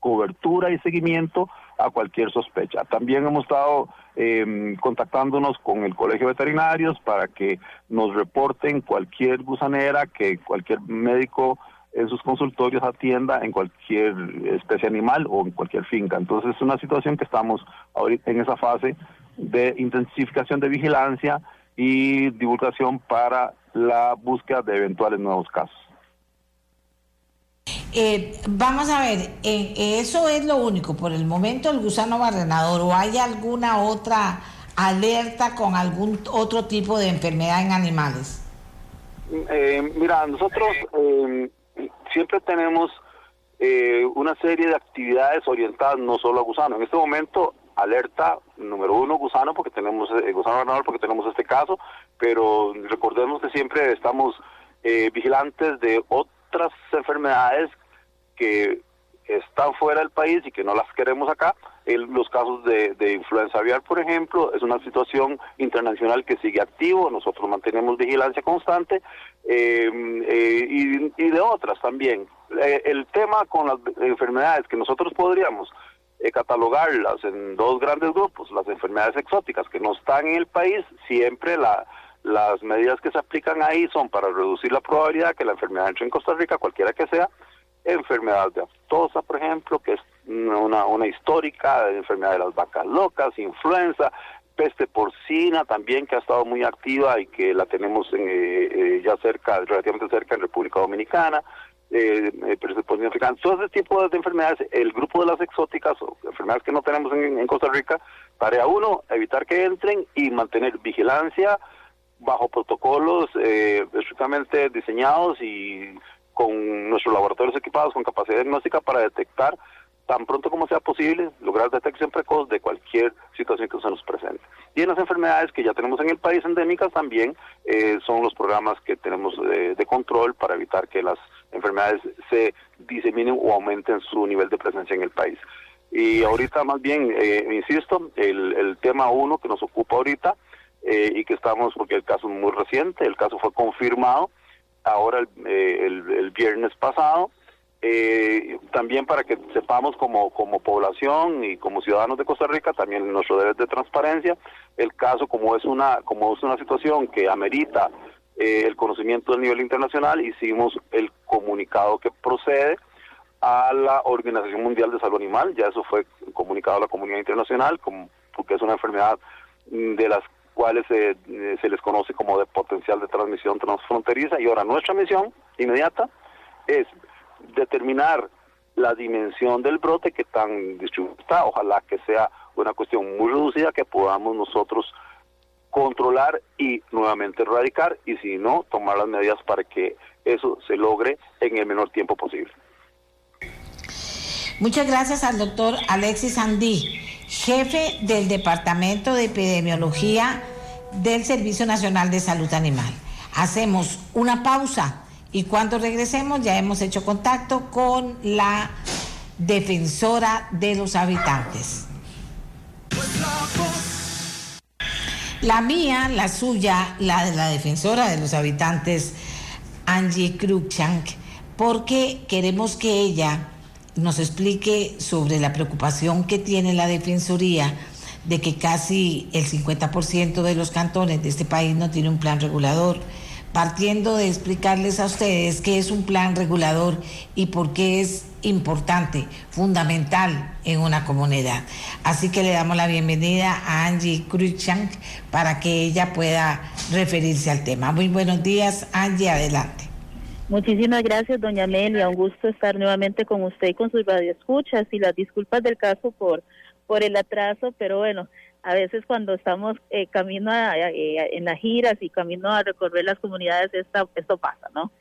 F: cobertura y seguimiento a cualquier sospecha. También hemos estado eh, contactándonos con el Colegio de Veterinarios para que nos reporten cualquier gusanera que cualquier médico en sus consultorios atienda en cualquier especie animal o en cualquier finca. Entonces es una situación que estamos ahorita en esa fase de intensificación de vigilancia y divulgación para la búsqueda de eventuales nuevos casos.
B: Eh, vamos a ver, eh, eso es lo único, por el momento el gusano barrenador, ¿o hay alguna otra alerta con algún otro tipo de enfermedad en animales?
F: Eh, mira, nosotros siempre tenemos una serie de actividades orientadas no solo a gusano. En este momento, alerta número uno, gusano, porque tenemos gusano barrenador, porque tenemos este caso, pero recordemos que siempre estamos vigilantes de otras enfermedades que están fuera del país y que no las queremos acá. los casos de, influenza aviar, por ejemplo, es una situación internacional que sigue activo, nosotros mantenemos vigilancia constante em, eh, y, de otras también. Eh, el tema con las enfermedades que nosotros podríamos eh, catalogarlas en dos grandes grupos, las enfermedades exóticas que no están en el país, siempre la, las medidas que se aplican ahí son para reducir la probabilidad que la enfermedad entre en Costa Rica, cualquiera que sea, enfermedad de aftosa, por ejemplo, que es una, una histórica, enfermedad de las vacas locas, influenza, peste porcina también que ha estado muy activa y que la tenemos en, eh, eh, ya cerca, relativamente cerca en República Dominicana, eh, eh africana, todo ese tipo de enfermedades, el grupo de las exóticas o enfermedades que no tenemos en, Costa Rica, tarea uno, evitar que entren y mantener vigilancia bajo protocolos eh, estrictamente diseñados y con nuestros laboratorios equipados con capacidad diagnóstica para detectar tan pronto como sea posible, lograr detección precoz de cualquier situación que se nos presente. Y en las enfermedades que ya tenemos en el país endémicas también eh, son los programas que tenemos de, control para evitar que las enfermedades se diseminen o aumenten su nivel de presencia en el país. Y ahorita más bien, eh, insisto, el, el, tema uno que nos ocupa ahorita eh, y que estamos, porque el caso es muy reciente, el caso fue confirmado ahora el, el, el viernes pasado, eh, también para que sepamos como, como población y como ciudadanos de Costa Rica también nuestro deber de transparencia. El caso como es una como es una situación que amerita eh, el conocimiento del nivel internacional hicimos el comunicado que procede a la Organización Mundial de Salud Animal. Ya eso fue comunicado a la comunidad internacional como, porque es una enfermedad de las cuales se les conoce como de potencial de transmisión transfronteriza y ahora nuestra misión inmediata es determinar la dimensión del brote que tan distribuido está. Ojalá que sea una cuestión muy reducida que podamos nosotros controlar y nuevamente erradicar y si no, tomar las medidas para que eso se logre en el menor tiempo posible.
B: Muchas gracias al doctor Alexis Andí, jefe del Departamento de Epidemiología del Servicio Nacional de Salud Animal. Hacemos una pausa y cuando regresemos ya hemos hecho contacto con la defensora de los habitantes. La mía, la suya, la de la defensora de los habitantes, Angie Cruikshank, porque queremos que ella nos explique sobre la preocupación que tiene la Defensoría de que casi el 50% de los cantones de este país no tiene un plan regulador partiendo de explicarles a ustedes qué es un plan regulador y por qué es importante, fundamental en una comunidad. Así que le damos la bienvenida a Angie Cruikshank para que ella pueda referirse al tema. Muy buenos días, Angie, adelante.
G: Muchísimas gracias, doña Amelia. Un gusto estar nuevamente con usted y con sus radioescuchas y las disculpas del caso por, por el atraso, pero bueno, a veces cuando estamos eh, camino a, eh, en las giras y camino a recorrer las comunidades, esto pasa, ¿no?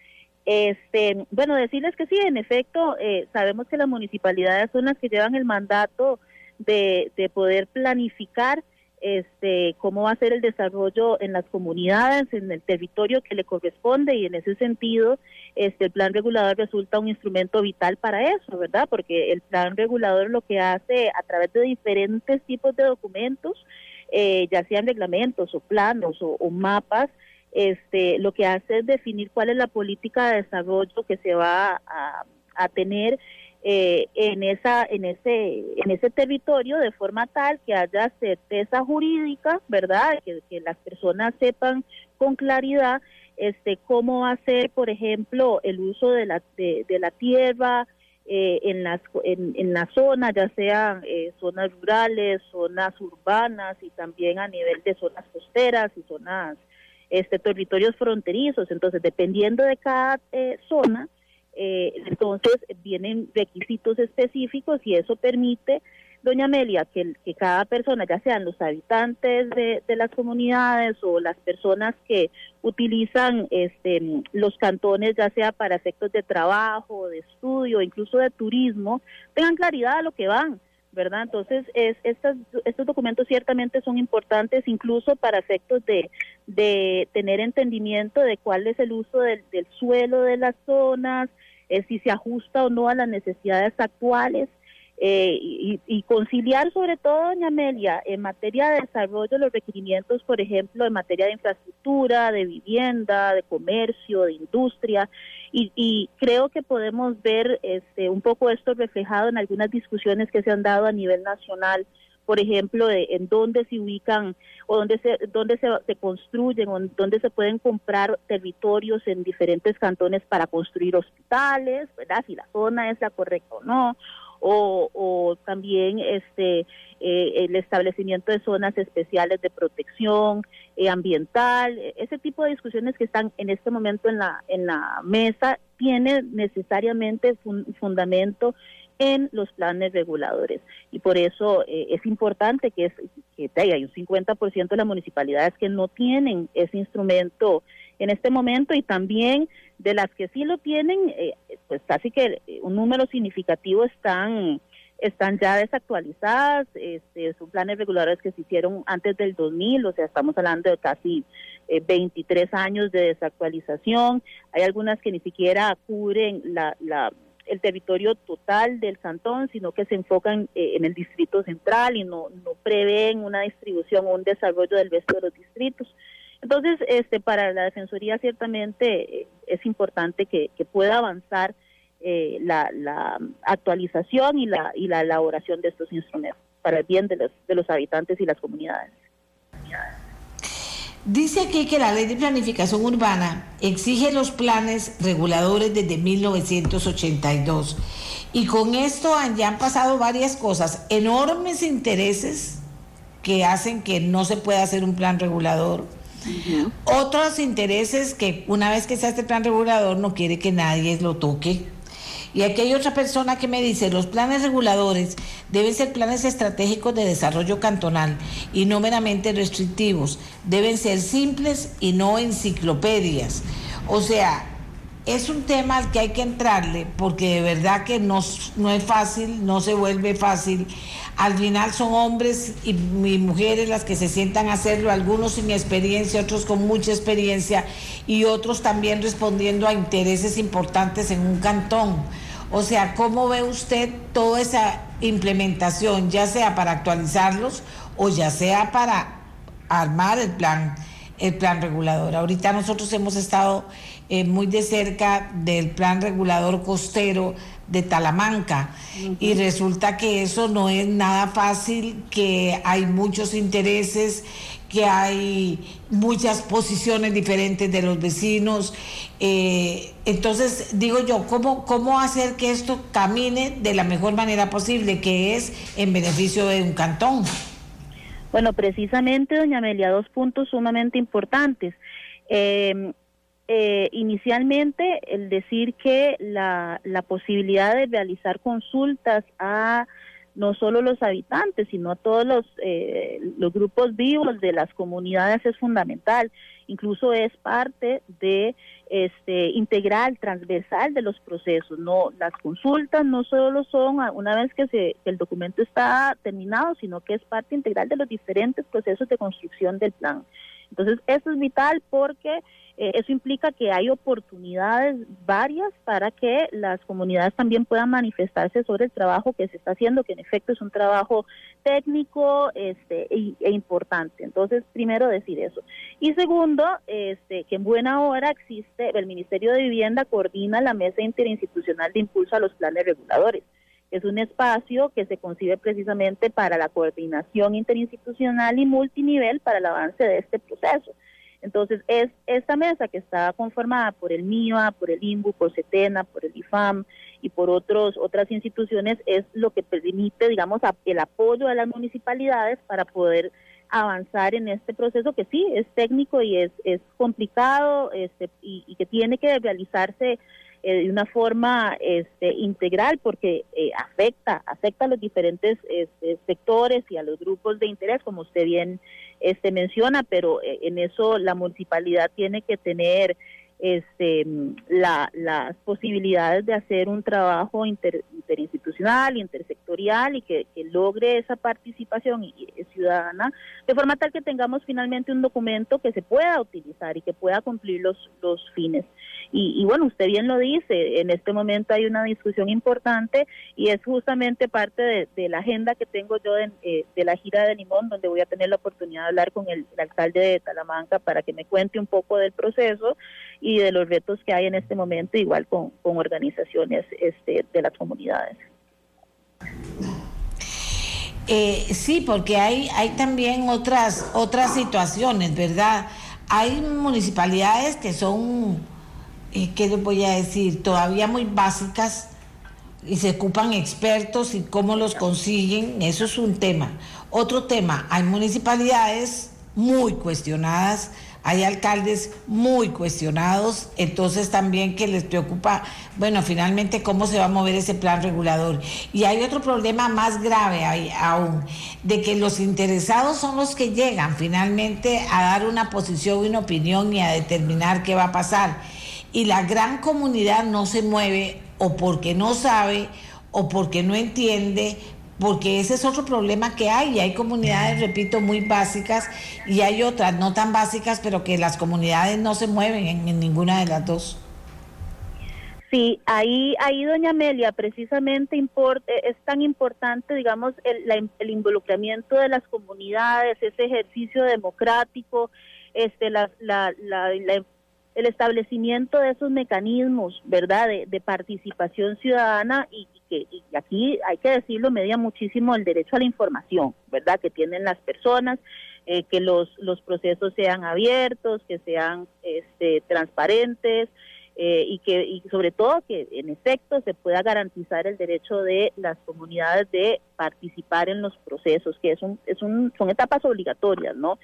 G: Este, bueno, decirles que sí, en efecto, eh, sabemos que las municipalidades son las que llevan el mandato de, de poder planificar este, cómo va a ser el desarrollo en las comunidades, en el territorio que le corresponde y en ese sentido este, el plan regulador resulta un instrumento vital para eso, ¿verdad? Porque el plan regulador lo que hace a través de diferentes tipos de documentos, eh, ya sean reglamentos o planos o, mapas, este, lo que hace es definir cuál es la política de desarrollo que se va a, a tener eh, en esa en ese en ese territorio de forma tal que haya certeza jurídica verdad que, las personas sepan con claridad este cómo va a ser por ejemplo el uso de la de, la tierra eh, en las en, en la zona ya sean eh, zonas rurales zonas urbanas y también a nivel de zonas costeras y zonas este territorios fronterizos. Entonces dependiendo de cada zona eh, entonces vienen requisitos específicos y eso permite, doña Amelia, que, cada persona, ya sean los habitantes de, las comunidades o las personas que utilizan este, los cantones, ya sea para efectos de trabajo, de estudio, incluso de turismo, tengan claridad a lo que van. ¿verdad? Entonces, es, estos, estos documentos ciertamente son importantes incluso para efectos de, de tener entendimiento de cuál es el uso del, del suelo de las zonas, si se ajusta o no a las necesidades actuales. eh, y, conciliar sobre todo, doña Amelia, en materia de desarrollo los requerimientos, por ejemplo, en materia de infraestructura, de vivienda, de comercio, de industria, y, creo que podemos ver este, un poco esto reflejado en algunas discusiones que se han dado a nivel nacional por ejemplo, de, en dónde se ubican o dónde se, dónde se, se, construyen o dónde se pueden comprar territorios en diferentes cantones para construir hospitales, ¿verdad? Si la zona es la correcta o no, o, también este eh, el establecimiento de zonas especiales de protección eh, ambiental, ese tipo de discusiones que están en este momento en la en la mesa tiene necesariamente un fundamento en los planes reguladores. Y por eso eh, es importante que, es, que hay un 50% de las municipalidades que no tienen ese instrumento en este momento y también de las que sí lo tienen, eh, pues casi que eh, un número significativo están están ya desactualizadas, este, son planes reguladores que se hicieron antes del 2000, o sea, estamos hablando de casi 23 eh, años de desactualización, hay algunas que ni siquiera cubren la, la el territorio total del cantón, sino que se enfocan en el distrito central y no, no prevén una distribución o un desarrollo del resto de los distritos. Entonces, este, para la Defensoría ciertamente eh, es importante que, pueda avanzar eh, la, actualización y la, y la elaboración de estos instrumentos para el bien de los, de los habitantes y las comunidades.
B: Dice aquí que la ley de planificación urbana exige los planes reguladores desde 1982 y con esto ya han pasado varias cosas, enormes intereses que hacen que no se pueda hacer un plan regulador. Otros intereses que una vez que se hace el plan regulador no quiere que nadie lo toque. Y aquí hay otra persona que me dice, los planes reguladores deben ser planes estratégicos de desarrollo cantonal y no meramente restrictivos. Deben ser simples y no enciclopedias. O sea, es un tema al que hay que entrarle porque de verdad que no, no es fácil, no se vuelve fácil. Al final son hombres y, mujeres las que se sientan a hacerlo, algunos sin experiencia, otros con mucha experiencia y otros también respondiendo a intereses importantes en un cantón. O sea, ¿cómo ve usted toda esa implementación, ya sea para actualizarlos o ya sea para armar el plan, el plan regulador? Ahorita nosotros hemos estado eh, muy de cerca del plan regulador costero de Talamanca y resulta que eso no es nada fácil, que hay muchos intereses, que hay muchas posiciones diferentes de los vecinos. Eh, entonces, digo yo, ¿cómo, ¿cómo hacer que esto camine de la mejor manera posible, que es en beneficio de un cantón?
G: Bueno, precisamente, doña Amelia, dos puntos sumamente importantes. Eh, eh, inicialmente el decir que la, la posibilidad de realizar consultas a no solo los habitantes, sino a todos los, eh, los grupos vivos de las comunidades es fundamental. Incluso es parte de este integral, transversal de los procesos. No, las consultas no solo son una vez que, se, que el documento está terminado, sino que es parte integral de los diferentes procesos de construcción del plan. Entonces, eso es vital porque eh, eso implica que hay oportunidades varias para que las comunidades también puedan manifestarse sobre el trabajo que se está haciendo, que en efecto es un trabajo técnico este, e, e importante. Entonces, primero decir eso. Y segundo, este, que en buena hora existe, el Ministerio de Vivienda coordina la Mesa Interinstitucional de Impulso a los Planes Reguladores. Es un espacio que se concibe precisamente para la coordinación interinstitucional y multinivel para el avance de este proceso. Entonces, es esta mesa que está conformada por el MIA, por el INBU, por CETENA, por el IFAM y por otros, otras instituciones, es lo que permite, digamos, el apoyo a las municipalidades para poder avanzar en este proceso que sí es técnico y es, es complicado este, y, que tiene que realizarse eh, de una forma este, integral porque eh, afecta, afecta a los diferentes este, sectores y a los grupos de interés, como usted bien este, menciona, pero eh, en eso la municipalidad tiene que tener este, las posibilidades de hacer un trabajo interinstitucional, intersectorial y que, logre esa participación ciudadana, de forma tal que tengamos finalmente un documento que se pueda utilizar y que pueda cumplir los, los fines. Y, bueno, usted bien lo dice, en este momento hay una discusión importante y es justamente parte de, la agenda que tengo yo eh, de, la gira de Limón, donde voy a tener la oportunidad de hablar con el, alcalde de Talamanca para que me cuente un poco del proceso y de los retos que hay en este momento, igual con, con organizaciones este, de las comunidades.
B: Eh, sí, porque hay, hay también otras, otras situaciones, ¿verdad? Hay municipalidades que son, eh, ¿qué les voy a decir? Todavía muy básicas y se ocupan expertos y cómo los consiguen, eso es un tema. Otro tema, hay municipalidades muy cuestionadas hay alcaldes muy cuestionados, entonces también que les preocupa, bueno, finalmente cómo se va a mover ese plan regulador. Y hay otro problema más grave aún, de que los interesados son los que llegan finalmente a dar una posición una opinión y a determinar qué va a pasar. Y la gran comunidad no se mueve o porque no sabe o porque no entiende porque ese es otro problema que hay. Hay comunidades, repito, muy básicas y hay otras no tan básicas, pero que las comunidades no se mueven en, ninguna de las dos.
G: Sí, ahí, ahí doña Amelia, precisamente eh, es tan importante, digamos, el, el, involucramiento de las comunidades, ese ejercicio democrático, este, la, la, la, el establecimiento de esos mecanismos, ¿verdad?, de, de participación ciudadana y, y aquí hay que decirlo, media muchísimo el derecho a la información, ¿verdad? Que tienen las personas, eh, que los, los procesos sean abiertos, que sean este, transparentes eh, y que y sobre todo que en efecto se pueda garantizar el derecho de las comunidades de participar en los procesos, que es un, es un, son etapas obligatorias, ¿no?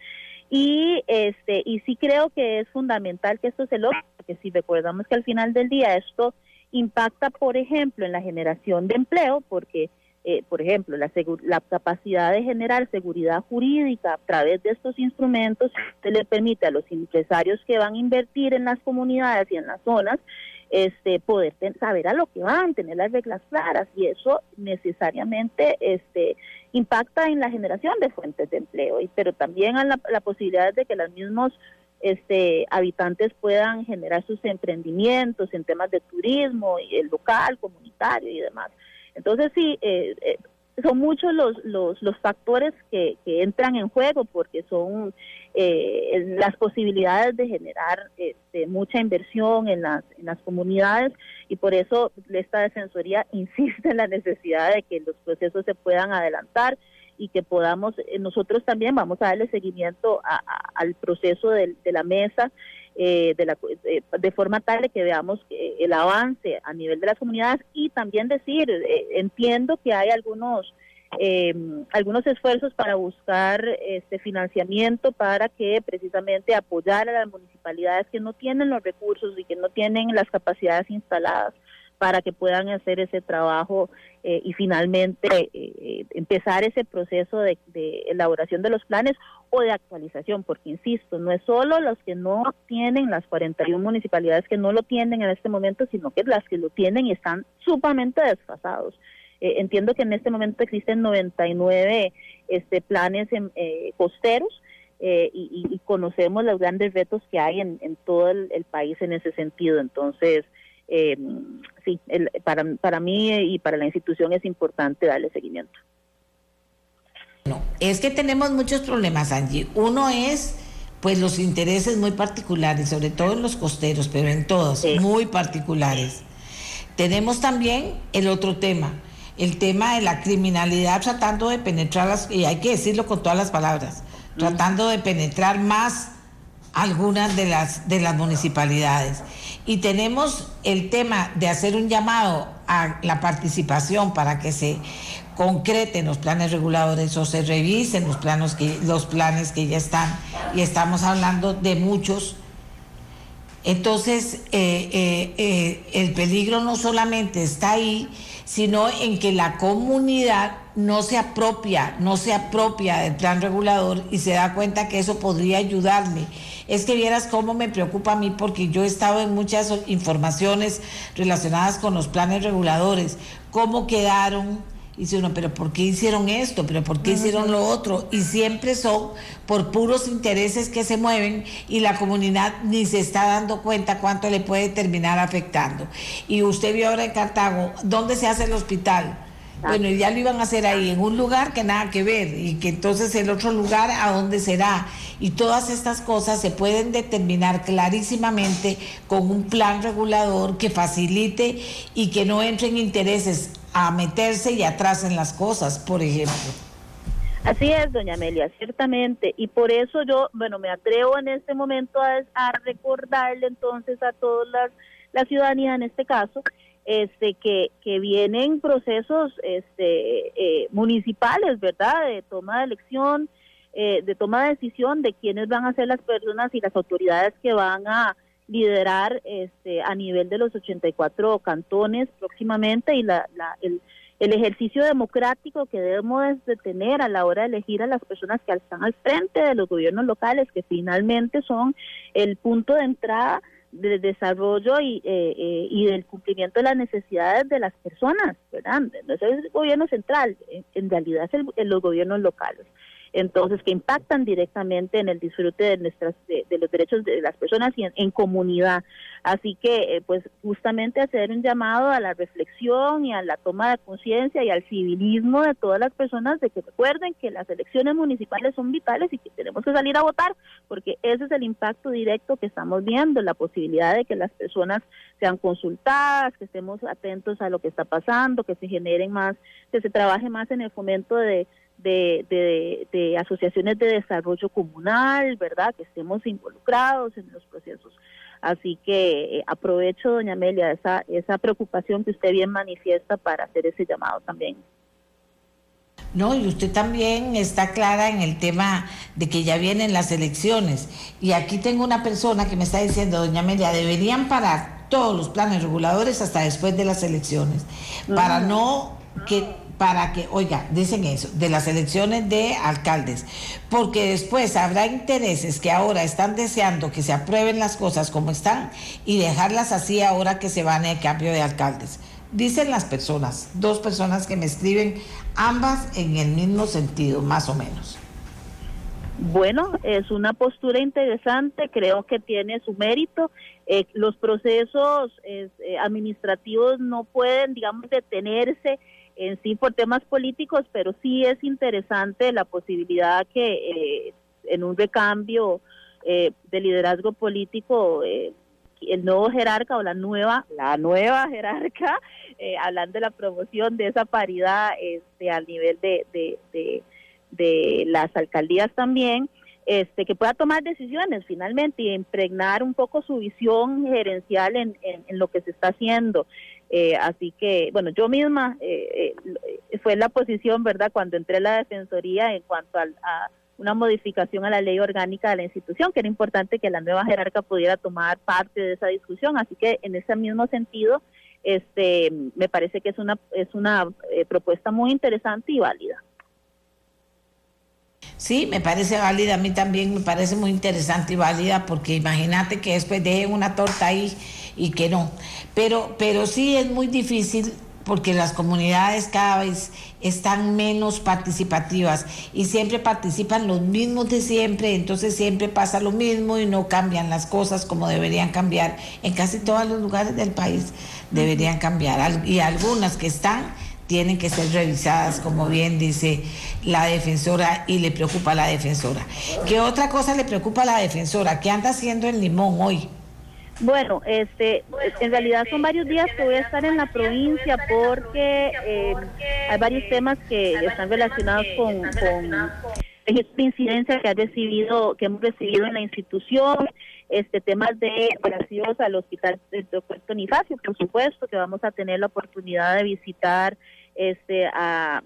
G: Y este y sí creo que es fundamental que esto se logre, porque si recordamos que al final del día esto impacta, por ejemplo, en la generación de empleo, porque, eh, por ejemplo, la, la capacidad de generar seguridad jurídica a través de estos instrumentos se le permite a los empresarios que van a invertir en las comunidades y en las zonas este poder saber a lo que van, tener las reglas claras y eso necesariamente este impacta en la generación de fuentes de empleo, pero también a la, la posibilidad de que los mismos este, habitantes puedan generar sus emprendimientos en temas de turismo, y el local, comunitario y demás. Entonces sí, eh, eh, son muchos los, los, los factores que, que, entran en juego porque son eh, las posibilidades de generar este, mucha inversión en las, en las comunidades y por eso esta defensoría insiste en la necesidad de que los procesos se puedan adelantar y que podamos, eh, nosotros también vamos a darle seguimiento al proceso de, la mesa eh, de, la, de, forma tal que veamos el avance a nivel de las comunidades y también decir, eh, entiendo que hay algunos algunos esfuerzos para buscar este financiamiento para que precisamente apoyar a las municipalidades que no tienen los recursos y que no tienen las capacidades instaladas para que puedan hacer ese trabajo eh, y finalmente eh, eh, empezar ese proceso de, elaboración de los planes o de actualización, porque insisto, no es solo los que no tienen, las 41 municipalidades que no lo tienen en este momento, sino que las que lo tienen y están sumamente desfasados. entiendo que en este momento existen 99 este, planes en, costeros. y, conocemos los grandes retos que hay en, todo el país en ese sentido. Entonces, eh, sí, para, para mí y para la institución es importante darle seguimiento.
B: No, es que tenemos muchos problemas, Angie. Uno es, pues, los intereses muy particulares, sobre todo en los costeros, pero en todos, muy particulares. Tenemos también el otro tema, el tema de la criminalidad tratando de penetrar, las, y hay que decirlo con todas las palabras, mm. tratando de penetrar más algunas de las, de las municipalidades. Y tenemos el tema de hacer un llamado a la participación para que se concreten los planes reguladores o se revisen los planos que los planes que ya están. Y estamos hablando de muchos. Entonces eh, eh, eh, el peligro no solamente está ahí sino en que la comunidad no se apropia no se apropia del plan regulador y se da cuenta que eso podría ayudarle es que vieras cómo me preocupa a mí porque yo he estado en muchas informaciones relacionadas con los planes reguladores, cómo quedaron Y dice uno, pero ¿por qué hicieron esto? ¿Pero por qué hicieron lo otro? Y siempre son por puros intereses que se mueven y la comunidad ni se está dando cuenta cuánto le puede terminar afectando. Y usted vio ahora en Cartago, ¿dónde se hace el hospital? Bueno, ya lo iban a hacer ahí, en un lugar que nada que ver, y que entonces el otro lugar a dónde será. Y todas estas cosas se pueden determinar clarísimamente con un plan regulador que facilite y que no entren intereses a meterse y atrasen las cosas, por ejemplo.
G: Así es, doña Amelia, ciertamente. Y por eso yo, bueno, me atrevo en este momento a, recordarle entonces a todas las, la ciudadanía en este caso, este, que, vienen procesos este, eh, municipales, ¿verdad? De toma de elección, eh, de toma de decisión de quiénes van a ser las personas y las autoridades que van a liderar este, a nivel de los 84 cantones próximamente y la, la, el, el ejercicio democrático que debemos de tener a la hora de elegir a las personas que están al frente de los gobiernos locales, que finalmente son el punto de entrada del desarrollo y, eh, eh, y del cumplimiento de las necesidades de las personas, ¿verdad? No es el gobierno central, en realidad es el, los gobiernos locales entonces que impactan directamente en el disfrute de nuestras de, los derechos de las personas y en, comunidad. Así que, eh, pues, justamente hacer un llamado a la reflexión y a la toma de conciencia y al civilismo de todas las personas de que recuerden que las elecciones municipales son vitales y que tenemos que salir a votar, porque ese es el impacto directo que estamos viendo, la posibilidad de que las personas sean consultadas, que estemos atentos a lo que está pasando, que se generen más, que se trabaje más en el fomento de de, de, asociaciones de desarrollo comunal, ¿verdad? Que estemos involucrados en los procesos. Así que eh, aprovecho, doña Amelia, esa, esa preocupación que usted bien manifiesta para hacer ese llamado también.
B: No, y usted también está clara en el tema de que ya vienen las elecciones. Y aquí tengo una persona que me está diciendo, doña Amelia, deberían parar todos los planes reguladores hasta después de las elecciones, para no que para que, oiga, dicen eso, de las elecciones de alcaldes, porque después habrá intereses que ahora están deseando que se aprueben las cosas como están y dejarlas así ahora que se van el cambio de alcaldes. Dicen las personas, dos personas que me escriben, ambas en el mismo sentido, más o menos.
G: Bueno, es una postura interesante, creo que tiene su mérito. Eh, los procesos eh, administrativos no pueden, digamos, detenerse en sí por temas políticos, pero sí es interesante la posibilidad que eh, en un recambio eh, de liderazgo político eh, el nuevo jerarca o la nueva la nueva jerarca hablando de la promoción de esa paridad este al nivel de, de, de, las alcaldías también este que pueda tomar decisiones finalmente y impregnar un poco su visión gerencial en, en lo que se está haciendo eh, así que, bueno, yo misma eh, eh, fue la posición, ¿verdad?, cuando entré a la Defensoría en cuanto a, una modificación a la ley orgánica de la institución, que era importante que la nueva jerarca pudiera tomar parte de esa discusión. Así que, en ese mismo sentido, este, me parece que es una, es una propuesta muy interesante y válida.
B: Sí, me parece válida, a mí también me parece muy interesante y válida, porque imagínate que después dejen una torta ahí y que no. Pero, pero sí es muy difícil porque las comunidades cada vez están menos participativas y siempre participan los mismos de siempre, entonces siempre pasa lo mismo y no cambian las cosas como deberían cambiar. En casi todos los lugares del país deberían cambiar y algunas que están tienen que ser revisadas, como bien dice la defensora y le preocupa a la defensora. ¿Qué otra cosa le preocupa a la defensora? ¿Qué anda haciendo el limón hoy?
G: Bueno, este, en realidad son varios días que voy a estar en la provincia porque eh, hay varios temas que están relacionados con, con esta incidencia que ha recibido, que hemos recibido en la institución, este temas de operaciones al hospital del doctor Bonifacio, por supuesto, que vamos a tener la oportunidad de visitar este a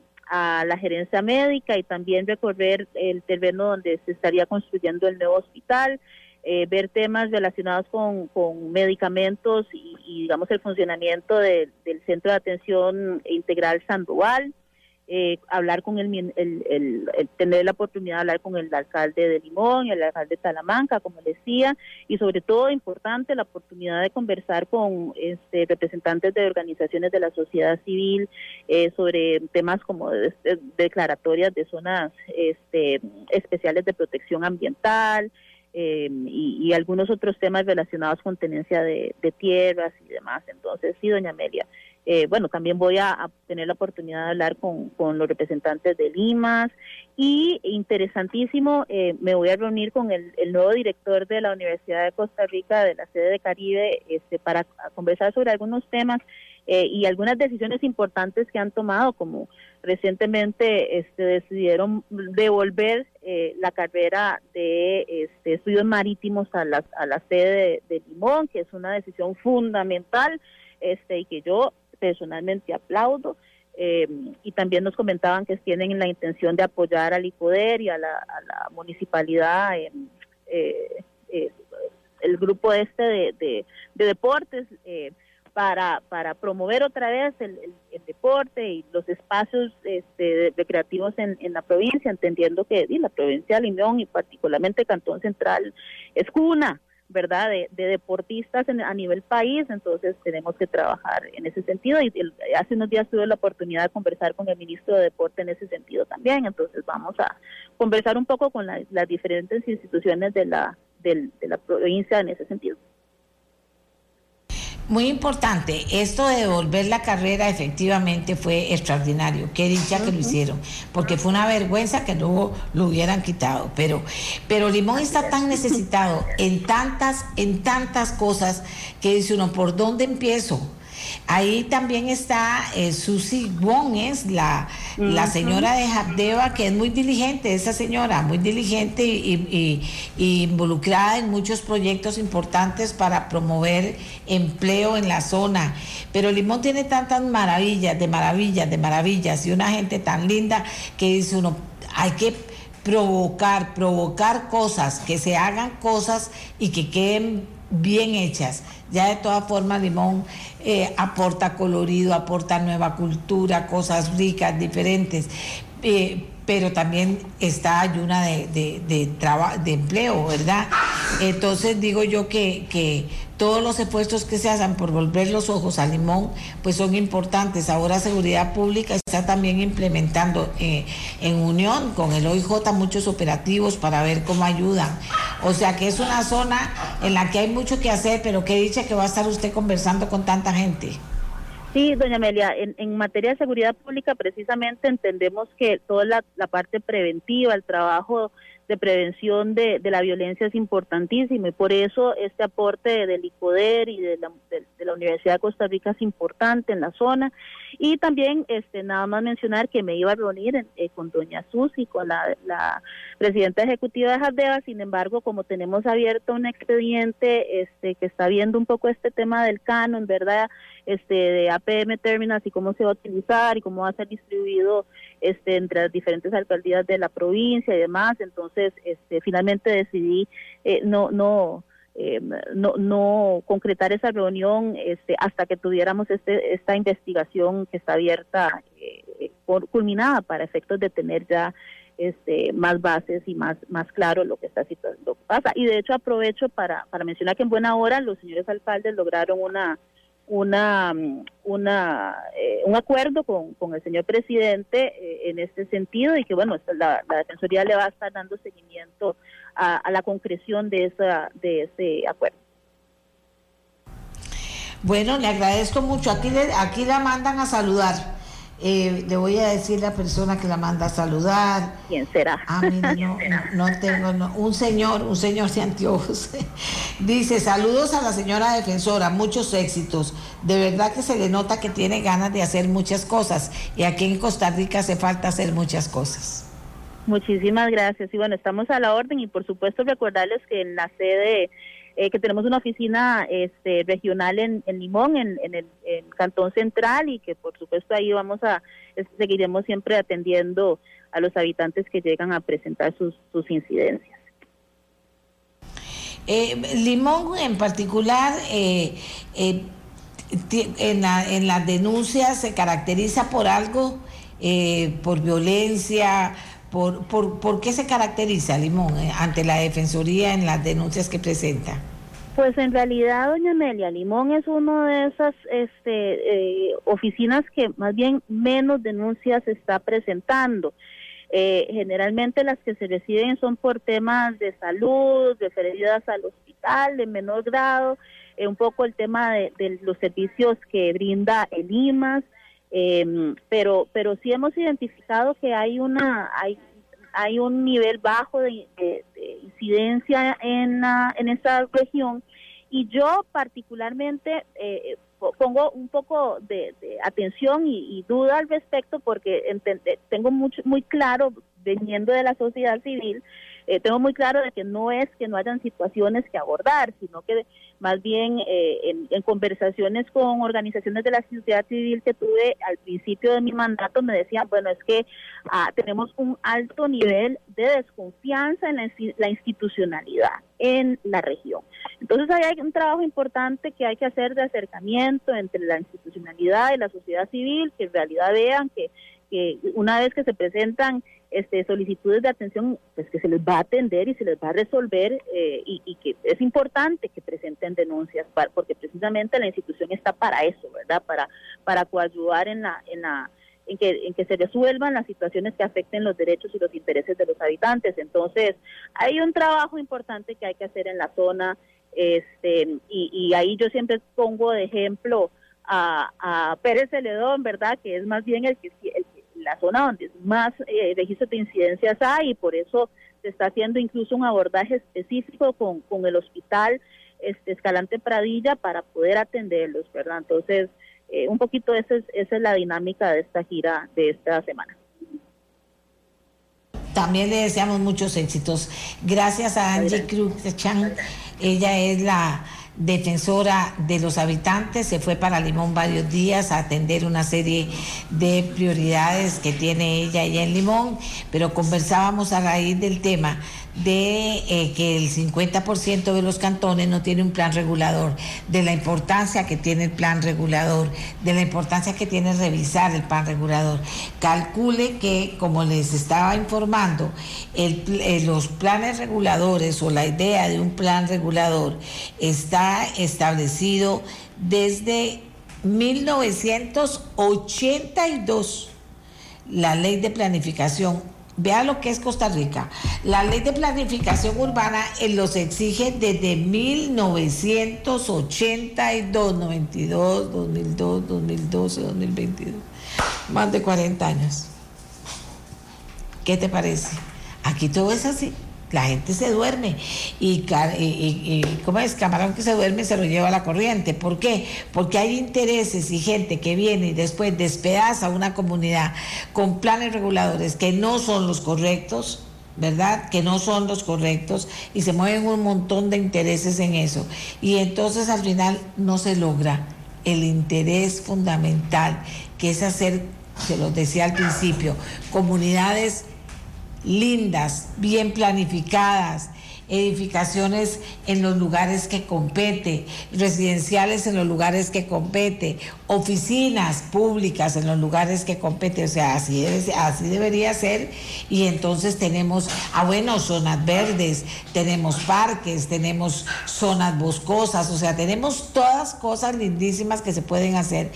G: la gerencia médica y también recorrer el terreno donde se estaría construyendo el nuevo hospital. Eh, ver temas relacionados con, con medicamentos y, digamos el funcionamiento del Centro de Atención Integral Sandoval, eh, hablar con el, el, tener la oportunidad de hablar con el alcalde de Limón, el alcalde de Talamanca, como decía, y sobre todo importante la oportunidad de conversar con este, representantes de organizaciones de la sociedad civil eh, sobre temas como declaratorias de zonas este, especiales de protección ambiental. Eh, y, algunos otros temas relacionados con tenencia de, de tierras y demás. Entonces, sí, doña Amelia, eh, bueno, también voy a, tener la oportunidad de hablar con, los representantes de Limas y interesantísimo, eh, me voy a reunir con el, nuevo director de la Universidad de Costa Rica, de la sede de Caribe, este, para conversar sobre algunos temas eh, y algunas decisiones importantes que han tomado, como recientemente este, decidieron devolver la carrera de este, estudios marítimos a la, a la sede de, de Limón, que es una decisión fundamental este, y que yo personalmente aplaudo. Eh, y también nos comentaban que tienen la intención de apoyar al IPODER y a la, municipalidad, eh, eh, el grupo este de, deportes, para, para promover otra vez el, deporte y los espacios este, recreativos en, en, la provincia, entendiendo que la provincia de Limón y particularmente Cantón Central es cuna ¿verdad?, de, deportistas a nivel país, entonces tenemos que trabajar en ese sentido. Y hace unos días tuve la oportunidad de conversar con el ministro de Deporte en ese sentido también, entonces vamos a conversar un poco con las diferentes instituciones de la, de la provincia en ese sentido.
B: Muy importante, esto de devolver la carrera efectivamente fue extraordinario. Qué dicha que lo hicieron, porque fue una vergüenza que luego lo hubieran quitado. Pero, pero Limón está tan necesitado en tantas, en tantas cosas que dice uno, ¿por dónde empiezo? Ahí también está eh, Susi Gómez, la, la señora de Jabdeva, que es muy diligente, esa señora, muy diligente y, involucrada en muchos proyectos importantes para promover empleo en la zona. Pero Limón tiene tantas maravillas, de maravillas, de maravillas, y una gente tan linda que dice uno, hay que provocar, provocar cosas, que se hagan cosas y que queden bien hechas. Ya de todas formas, Limón eh, aporta colorido, aporta nueva cultura, cosas ricas, diferentes. Eh, pero también está ayuna de, de, de, empleo, ¿verdad? Entonces digo yo que, que todos los esfuerzos que se hacen por volver los ojos a Limón, pues son importantes. Ahora Seguridad Pública está también implementando eh, en unión con el OIJ muchos operativos para ver cómo ayudan. O sea que es una zona en la que hay mucho que hacer, pero que dicha que va a estar usted conversando con tanta gente.
G: Sí, doña Amelia, en, materia de seguridad pública precisamente entendemos que toda la parte preventiva, el trabajo de prevención de, de, la violencia es importantísimo y por eso este aporte del ICODER y de la, de, la, Universidad de Costa Rica es importante en la zona y también este nada más mencionar que me iba a reunir eh, con doña Susi, con la, la, presidenta ejecutiva de Jardeva, sin embargo como tenemos abierto un expediente este que está viendo un poco este tema del canon, ¿verdad? Este de APM Terminals y cómo se va a utilizar y cómo va a ser distribuido este entre las diferentes alcaldías de la provincia y demás, entonces este, finalmente decidí eh, no, no, eh, no, no concretar esa reunión este, hasta que tuviéramos este, esta investigación que está abierta, eh, por, culminada para efectos de tener ya este, más bases y más, más claro lo que está lo pasa. Y de hecho aprovecho para, para mencionar que en buena hora los señores alcaldes lograron una una, una eh, un acuerdo con, con, el señor presidente eh, en este sentido y que bueno la, la, defensoría le va a estar dando seguimiento a, la concreción de esa de ese acuerdo.
B: Bueno le agradezco mucho. Aquí aquí la mandan a saludar eh, le voy a decir la persona que la manda a saludar.
G: ¿Quién será?
B: Ah, no, no, tengo, un señor, un señor de anteojos. Dice, saludos a la señora defensora, muchos éxitos. De verdad que se le nota que tiene ganas de hacer muchas cosas y aquí en Costa Rica hace falta hacer muchas cosas.
G: Muchísimas gracias. Y bueno, estamos a la orden y por supuesto recordarles que en la sede eh, que tenemos una oficina este, regional en, Limón, en, el Cantón Central, y que por supuesto ahí vamos a, seguiremos siempre atendiendo a los habitantes que llegan a presentar sus, incidencias.
B: Eh, Limón en particular, eh, en, la, en las denuncias se caracteriza por algo eh, por violencia, por, por, ¿por qué se caracteriza Limón eh, ante la Defensoría en las denuncias que presenta?
G: Pues en realidad, doña Amelia, Limón es una de esas este, eh, oficinas que más bien menos denuncias está presentando. Eh, generalmente las que se reciben son por temas de salud, referidas al hospital de menor grado, eh, un poco el tema de, los servicios que brinda el IMAS, em, pero pero sí hemos identificado que hay una hay hay un nivel bajo de, incidencia en en esta región. Y yo particularmente eh, pongo un poco de, atención y, duda al respecto porque tengo mucho, muy claro, veniendo de la sociedad civil, eh, tengo muy claro de que no es que no hayan situaciones que abordar, sino que más bien eh, en, conversaciones con organizaciones de la sociedad civil que tuve al principio de mi mandato me decían, bueno, es que ah, tenemos un alto nivel de desconfianza en la, institucionalidad en la región. Entonces hay un trabajo importante que hay que hacer de acercamiento entre la institucionalidad y la sociedad civil, que en realidad vean que, que una vez que se presentan este, solicitudes de atención, pues que se les va a atender y se les va a resolver eh, y, que es importante que presenten denuncias, porque precisamente la institución está para eso, ¿verdad? Para, para coayudar en la, en la en que, en que se resuelvan las situaciones que afecten los derechos y los intereses de los habitantes. Entonces, hay un trabajo importante que hay que hacer en la zona, este, y, ahí yo siempre pongo de ejemplo a, a Pérez Celedón, ¿verdad? Que es más bien el que, el la zona donde más eh, registros de incidencias hay y por eso se está haciendo incluso un abordaje específico con, con el hospital este, Escalante Pradilla para poder atenderlos, ¿verdad? Entonces, eh, un poquito esa es, esa es la dinámica de esta gira de esta semana.
B: También le deseamos muchos éxitos. Gracias a Angie Cruz Chan. Ella es la defensora de los habitantes, se fue para Limón varios días a atender una serie de prioridades que tiene ella allá en Limón, pero conversábamos a raíz del tema de eh, que el 50% de los cantones no tiene un plan regulador, de la importancia que tiene el plan regulador, de la importancia que tiene revisar el plan regulador. Calcule que, como les estaba informando, eh, los planes reguladores o la idea de un plan regulador está establecido desde 1982. La ley de planificación Vea lo que es Costa Rica. La ley de planificación urbana eh, los exige desde 1982, 92, 2002, 2012, 2022. Más de 40 años. ¿Qué te parece? Aquí todo es así la gente se duerme y, y, ¿cómo es? Camarón que se duerme se lo lleva a la corriente. ¿Por qué? Porque hay intereses y gente que viene y después despedaza una comunidad con planes reguladores que no son los correctos. ¿verdad? Que no son los correctos y se mueven un montón de intereses en eso. Y entonces al final no se logra el interés fundamental, que es hacer, se lo decía al principio, comunidades lindas, bien planificadas, edificaciones en los lugares que compete, residenciales en los lugares que compete, oficinas públicas en los lugares que compete, o sea, así, así debería ser. Y entonces tenemos, ah, bueno, zonas verdes, tenemos parques, tenemos zonas boscosas, o sea, tenemos todas cosas lindísimas que se pueden hacer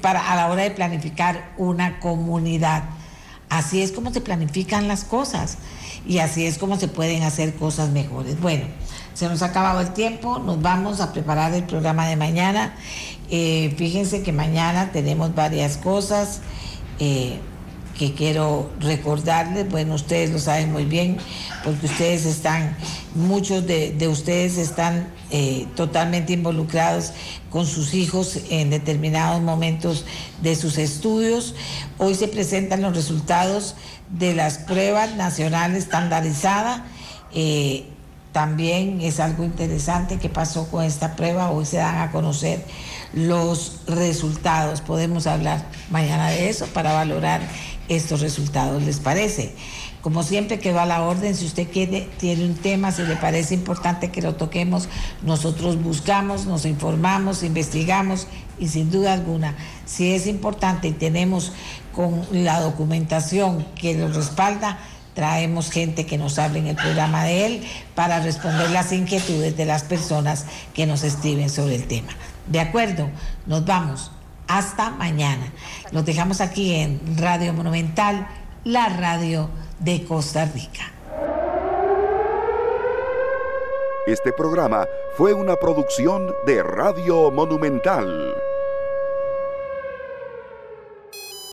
B: para, a la hora de planificar una comunidad. Así es como se planifican las cosas y así es como se pueden hacer cosas mejores. Bueno, se nos ha acabado el tiempo, nos vamos a preparar el programa de mañana. Eh, fíjense que mañana tenemos varias cosas. Eh, que quiero recordarles, bueno, ustedes lo saben muy bien, porque ustedes están, muchos de, ustedes están eh, totalmente involucrados con sus hijos en determinados momentos de sus estudios. Hoy se presentan los resultados de las pruebas nacionales estandarizadas. Eh, también es algo interesante que pasó con esta prueba. Hoy se dan a conocer los resultados. Podemos hablar mañana de eso para valorar estos resultados, ¿les parece? Como siempre quedó a la orden, si usted tiene un tema, si le parece importante que lo toquemos, nosotros buscamos, nos informamos, investigamos y sin duda alguna, si es importante y tenemos con la documentación que lo respalda, traemos gente que nos hable en el programa de él para responder las inquietudes de las personas que nos escriben sobre el tema. De acuerdo, nos vamos. Hasta mañana. Los dejamos aquí en Radio Monumental, la radio de Costa Rica.
A: Este programa fue una producción de Radio Monumental.